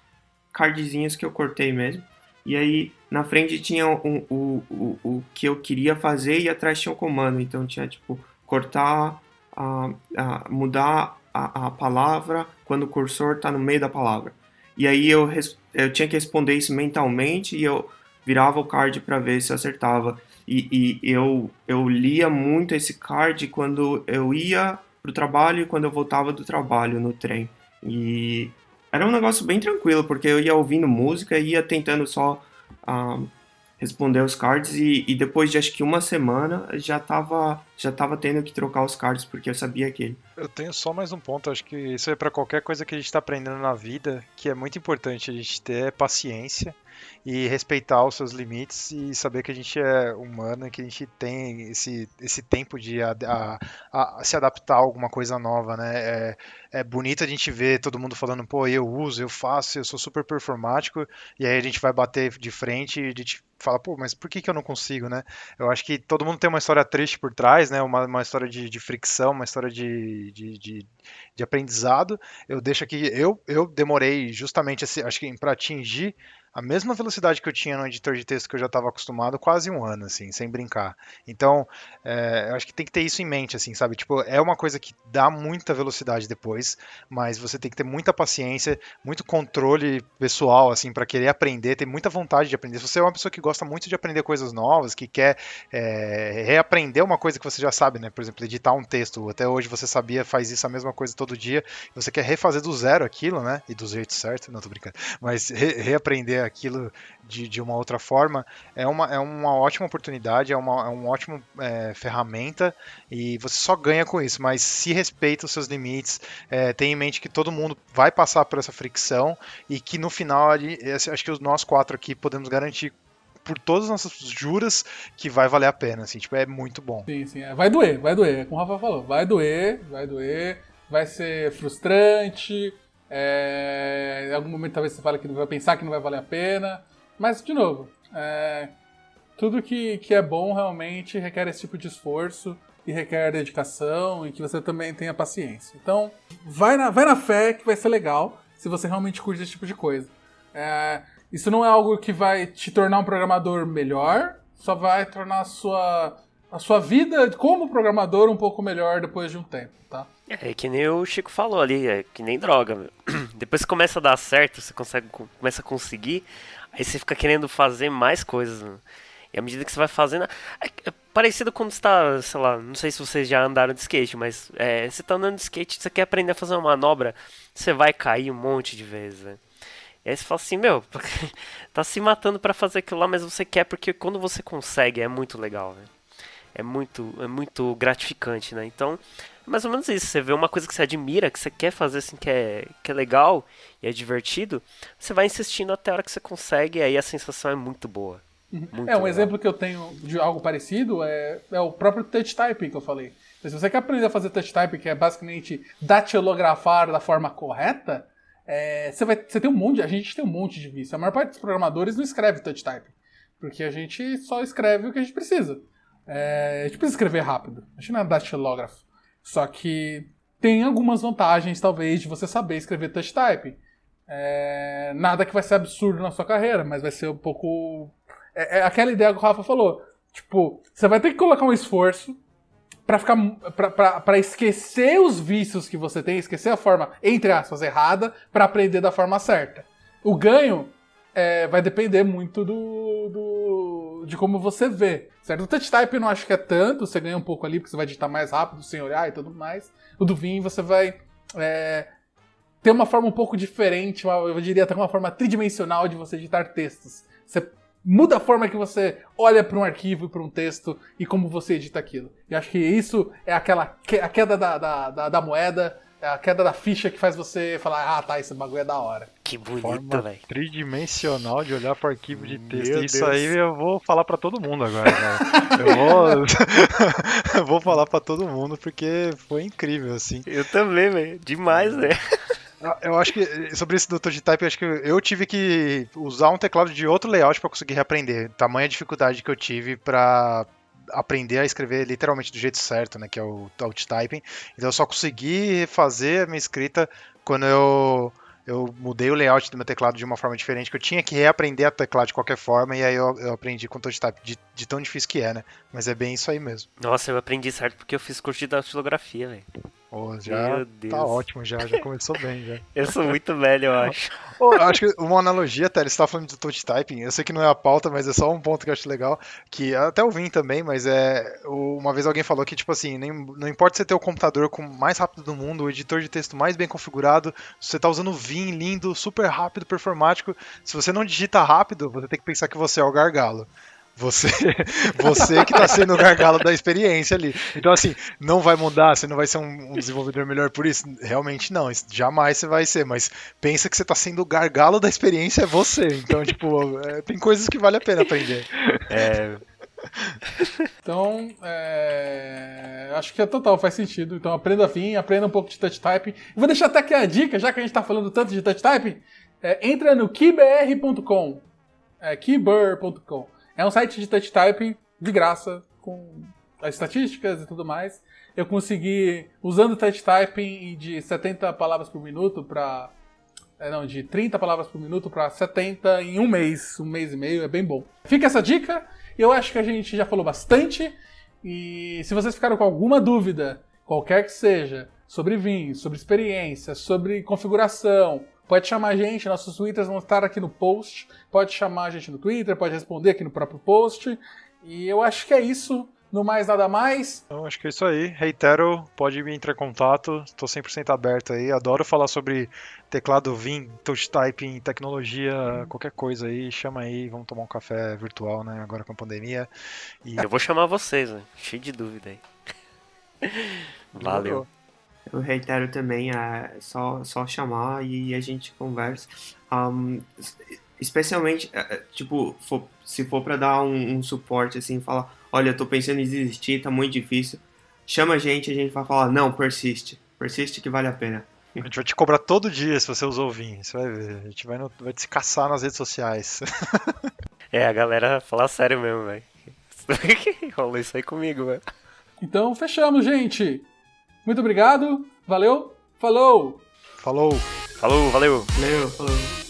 cardzinhos que eu cortei mesmo. E aí na frente tinha um, o, o, o que eu queria fazer e atrás tinha o comando. Então tinha tipo cortar, a, a mudar a, a, palavra quando o cursor está no meio da palavra. E aí eu, eu tinha que responder isso mentalmente e eu virava o card para ver se acertava. E, e, eu, eu lia muito esse card quando eu ia pro trabalho e quando eu voltava do trabalho no trem. E era um negócio bem tranquilo, porque eu ia ouvindo música e ia tentando só uh, responder os cards e, e, depois de acho que uma semana já tava, já tava tendo que trocar os cards porque eu sabia que Eu tenho só mais um ponto, acho que isso é para qualquer coisa que a gente está aprendendo na vida, que é muito importante a gente ter paciência e respeitar os seus limites e saber que a gente é humano e que a gente tem esse, esse tempo de a, a, a se adaptar a alguma coisa nova, né? É, é bonito a gente ver todo mundo falando, pô, eu uso, eu faço, eu sou super performático, e aí a gente vai bater de frente e a gente fala, pô, mas por que, que eu não consigo, né? Eu acho que todo mundo tem uma história triste por trás, né? Uma, uma história de, de fricção, uma história de, de, de, de, aprendizado. Eu deixo aqui, eu, eu demorei justamente, acho que para atingir a mesma velocidade que eu tinha no editor de texto que eu já estava acostumado, quase um ano, assim, sem brincar. Então, é, eu acho que tem que ter isso em mente, assim, sabe? Tipo, é uma coisa que dá muita velocidade depois, mas você tem que ter muita paciência, muito controle pessoal, assim, para querer aprender, ter muita vontade de aprender. Se você é uma pessoa que gosta muito de aprender coisas novas, que quer é, reaprender uma coisa que você já sabe, né? Por exemplo, editar um texto, até hoje você sabia, faz isso a mesma coisa todo dia, você quer refazer do zero aquilo, né? E do jeito certo, não tô brincando, mas re reaprender aquilo de, de uma outra forma, é uma, é uma ótima oportunidade, é uma, é uma ótima é, ferramenta e você só ganha com isso, mas se respeita os seus limites, é, tenha em mente que todo mundo vai passar por essa fricção e que no final, acho que nós quatro aqui podemos garantir por todas as nossas juras que vai valer a pena, assim, tipo, é muito bom. Sim, sim, é. vai doer, vai doer, como o Rafa falou, vai doer, vai doer, vai ser frustrante, é... em algum momento talvez você fale que vai pensar que não vai valer a pena, mas, de novo, é... tudo que, que é bom realmente requer esse tipo de esforço e requer dedicação e que você também tenha paciência. Então, vai na, vai na fé que vai ser legal se você realmente curte esse tipo de coisa. É, isso não é algo que vai te tornar um programador melhor, só vai tornar a sua, a sua vida como programador um pouco melhor depois de um tempo, tá? É, é que nem o Chico falou ali, é que nem droga, meu. Depois que começa a dar certo, você consegue, começa a conseguir, aí você fica querendo fazer mais coisas, né? E à medida que você vai fazendo. É, é parecido quando você tá, sei lá, não sei se vocês já andaram de skate, mas é, você tá andando de skate, você quer aprender a fazer uma manobra, você vai cair um monte de vezes, né? E aí você fala assim, meu, tá se matando para fazer aquilo lá, mas você quer porque quando você consegue é muito legal, né? É muito, é muito gratificante, né? Então, é mais ou menos isso. Você vê uma coisa que você admira, que você quer fazer assim, que é, que é legal e é divertido, você vai insistindo até a hora que você consegue, e aí a sensação é muito boa. Uhum. Muito é, um legal. exemplo que eu tenho de algo parecido é, é o próprio touch typing que eu falei. Se você quer aprender a fazer touch typing, que é basicamente datilografar da forma correta, é, você, vai, você tem um monte, a gente tem um monte de vício. A maior parte dos programadores não escreve touch typing, porque a gente só escreve o que a gente precisa. É, a gente precisa escrever rápido. A gente não é datilógrafo. Só que tem algumas vantagens, talvez, de você saber escrever touch typing. É, nada que vai ser absurdo na sua carreira, mas vai ser um pouco. É, é aquela ideia que o Rafa falou. Tipo, você vai ter que colocar um esforço para ficar para esquecer os vícios que você tem, esquecer a forma entre aspas errada para aprender da forma certa. O ganho é, vai depender muito do, do, de como você vê, certo? O touch type eu não acho que é tanto, você ganha um pouco ali porque você vai digitar mais rápido sem olhar e tudo mais. O do Vim você vai é, ter uma forma um pouco diferente, eu diria até uma forma tridimensional de você digitar textos. Você muda a forma que você olha para um arquivo para um texto e como você edita aquilo. E acho que isso é aquela que, a queda da, da, da, da, moeda, é a queda da ficha que faz você falar, ah tá, esse bagulho é da hora. Que bonito, velho. Tridimensional de olhar para arquivo de texto. Meu isso Deus. aí eu vou falar para todo mundo agora, eu vou, eu vou falar para todo mundo porque foi incrível, assim. Eu também, velho. Demais, né? Eu acho que sobre esse do Type, eu acho que eu tive que usar um teclado de outro layout para conseguir reaprender. Tamanha dificuldade que eu tive para aprender a escrever literalmente do jeito certo, né, que é o Alt Typing. Então eu só consegui fazer a minha escrita quando eu eu mudei o layout do meu teclado de uma forma diferente, que eu tinha que reaprender a teclar de qualquer forma, e aí eu, eu aprendi com touch type, de, de, tão difícil que é, né? Mas é bem isso aí mesmo. Nossa, eu aprendi certo porque eu fiz curso de datilografia, velho. Já tá ótimo, já, já começou bem, já. Eu sou muito velho, eu acho. Oh, eu acho que uma analogia, até, você tá falando do touch typing, eu sei que não é a pauta, mas é só um ponto que eu acho legal, que até eu vim também, mas é, uma vez alguém falou que, tipo assim, nem, não importa você ter o computador com mais rápido do mundo, o editor de texto mais bem configurado, se você tá usando Vim lindo, super rápido, performático, se você não digita rápido, você tem que pensar que você é o gargalo. Você, você que está sendo o gargalo da experiência ali. Então, assim, não vai mudar, você não vai ser um, um desenvolvedor melhor por isso? Realmente não, jamais você vai ser, mas pensa que você está sendo o gargalo da experiência é você. Então, tipo, é, tem coisas que vale a pena aprender. É. Então, é... acho que é total, faz sentido. Então, aprenda a fim, aprenda um pouco de touch typing. Vou deixar até aqui a dica, já que a gente está falando tanto de touch typing, é, entra no keybr.com, é, keybr.com. É um site de touch typing de graça, com as estatísticas e tudo mais. Eu consegui, usando touch typing de 70 palavras por minuto para. É, não, de 30 palavras por minuto para 70 em um mês, um mês e meio, é bem bom. Fica essa dica, eu acho que a gente já falou bastante. E se vocês ficaram com alguma dúvida, qualquer que seja, sobre vinho, sobre experiência, sobre configuração, Pode chamar a gente, nossos twitters vão estar aqui no post. Pode chamar a gente no Twitter, pode responder aqui no próprio post. E eu acho que é isso. No mais, nada mais. Então, acho que é isso aí. Reitero, pode me entrar em contato. Estou 100% aberto aí. Adoro falar sobre teclado Vim, touch typing, tecnologia, qualquer coisa aí. Chama aí, vamos tomar um café virtual, né? Agora com a pandemia. E... Eu vou chamar vocês, né? Cheio de dúvida aí. Valeu. Eu reitero também, é só, só chamar e a gente conversa. Um, especialmente, é, é, tipo, for, se for para dar um, um, suporte, assim, falar, olha, eu tô pensando em desistir, tá muito difícil, chama a gente, a gente vai falar, não, persiste, persiste que vale a pena. A gente vai te cobrar todo dia se você usou o Vim, você vai ver, a gente vai, no, vai te caçar nas redes sociais. é, a galera fala sério mesmo, velho. Rola isso aí comigo, velho. Então, fechamos, gente. Muito obrigado, valeu, falou! Falou! Falou, valeu! Valeu, falou!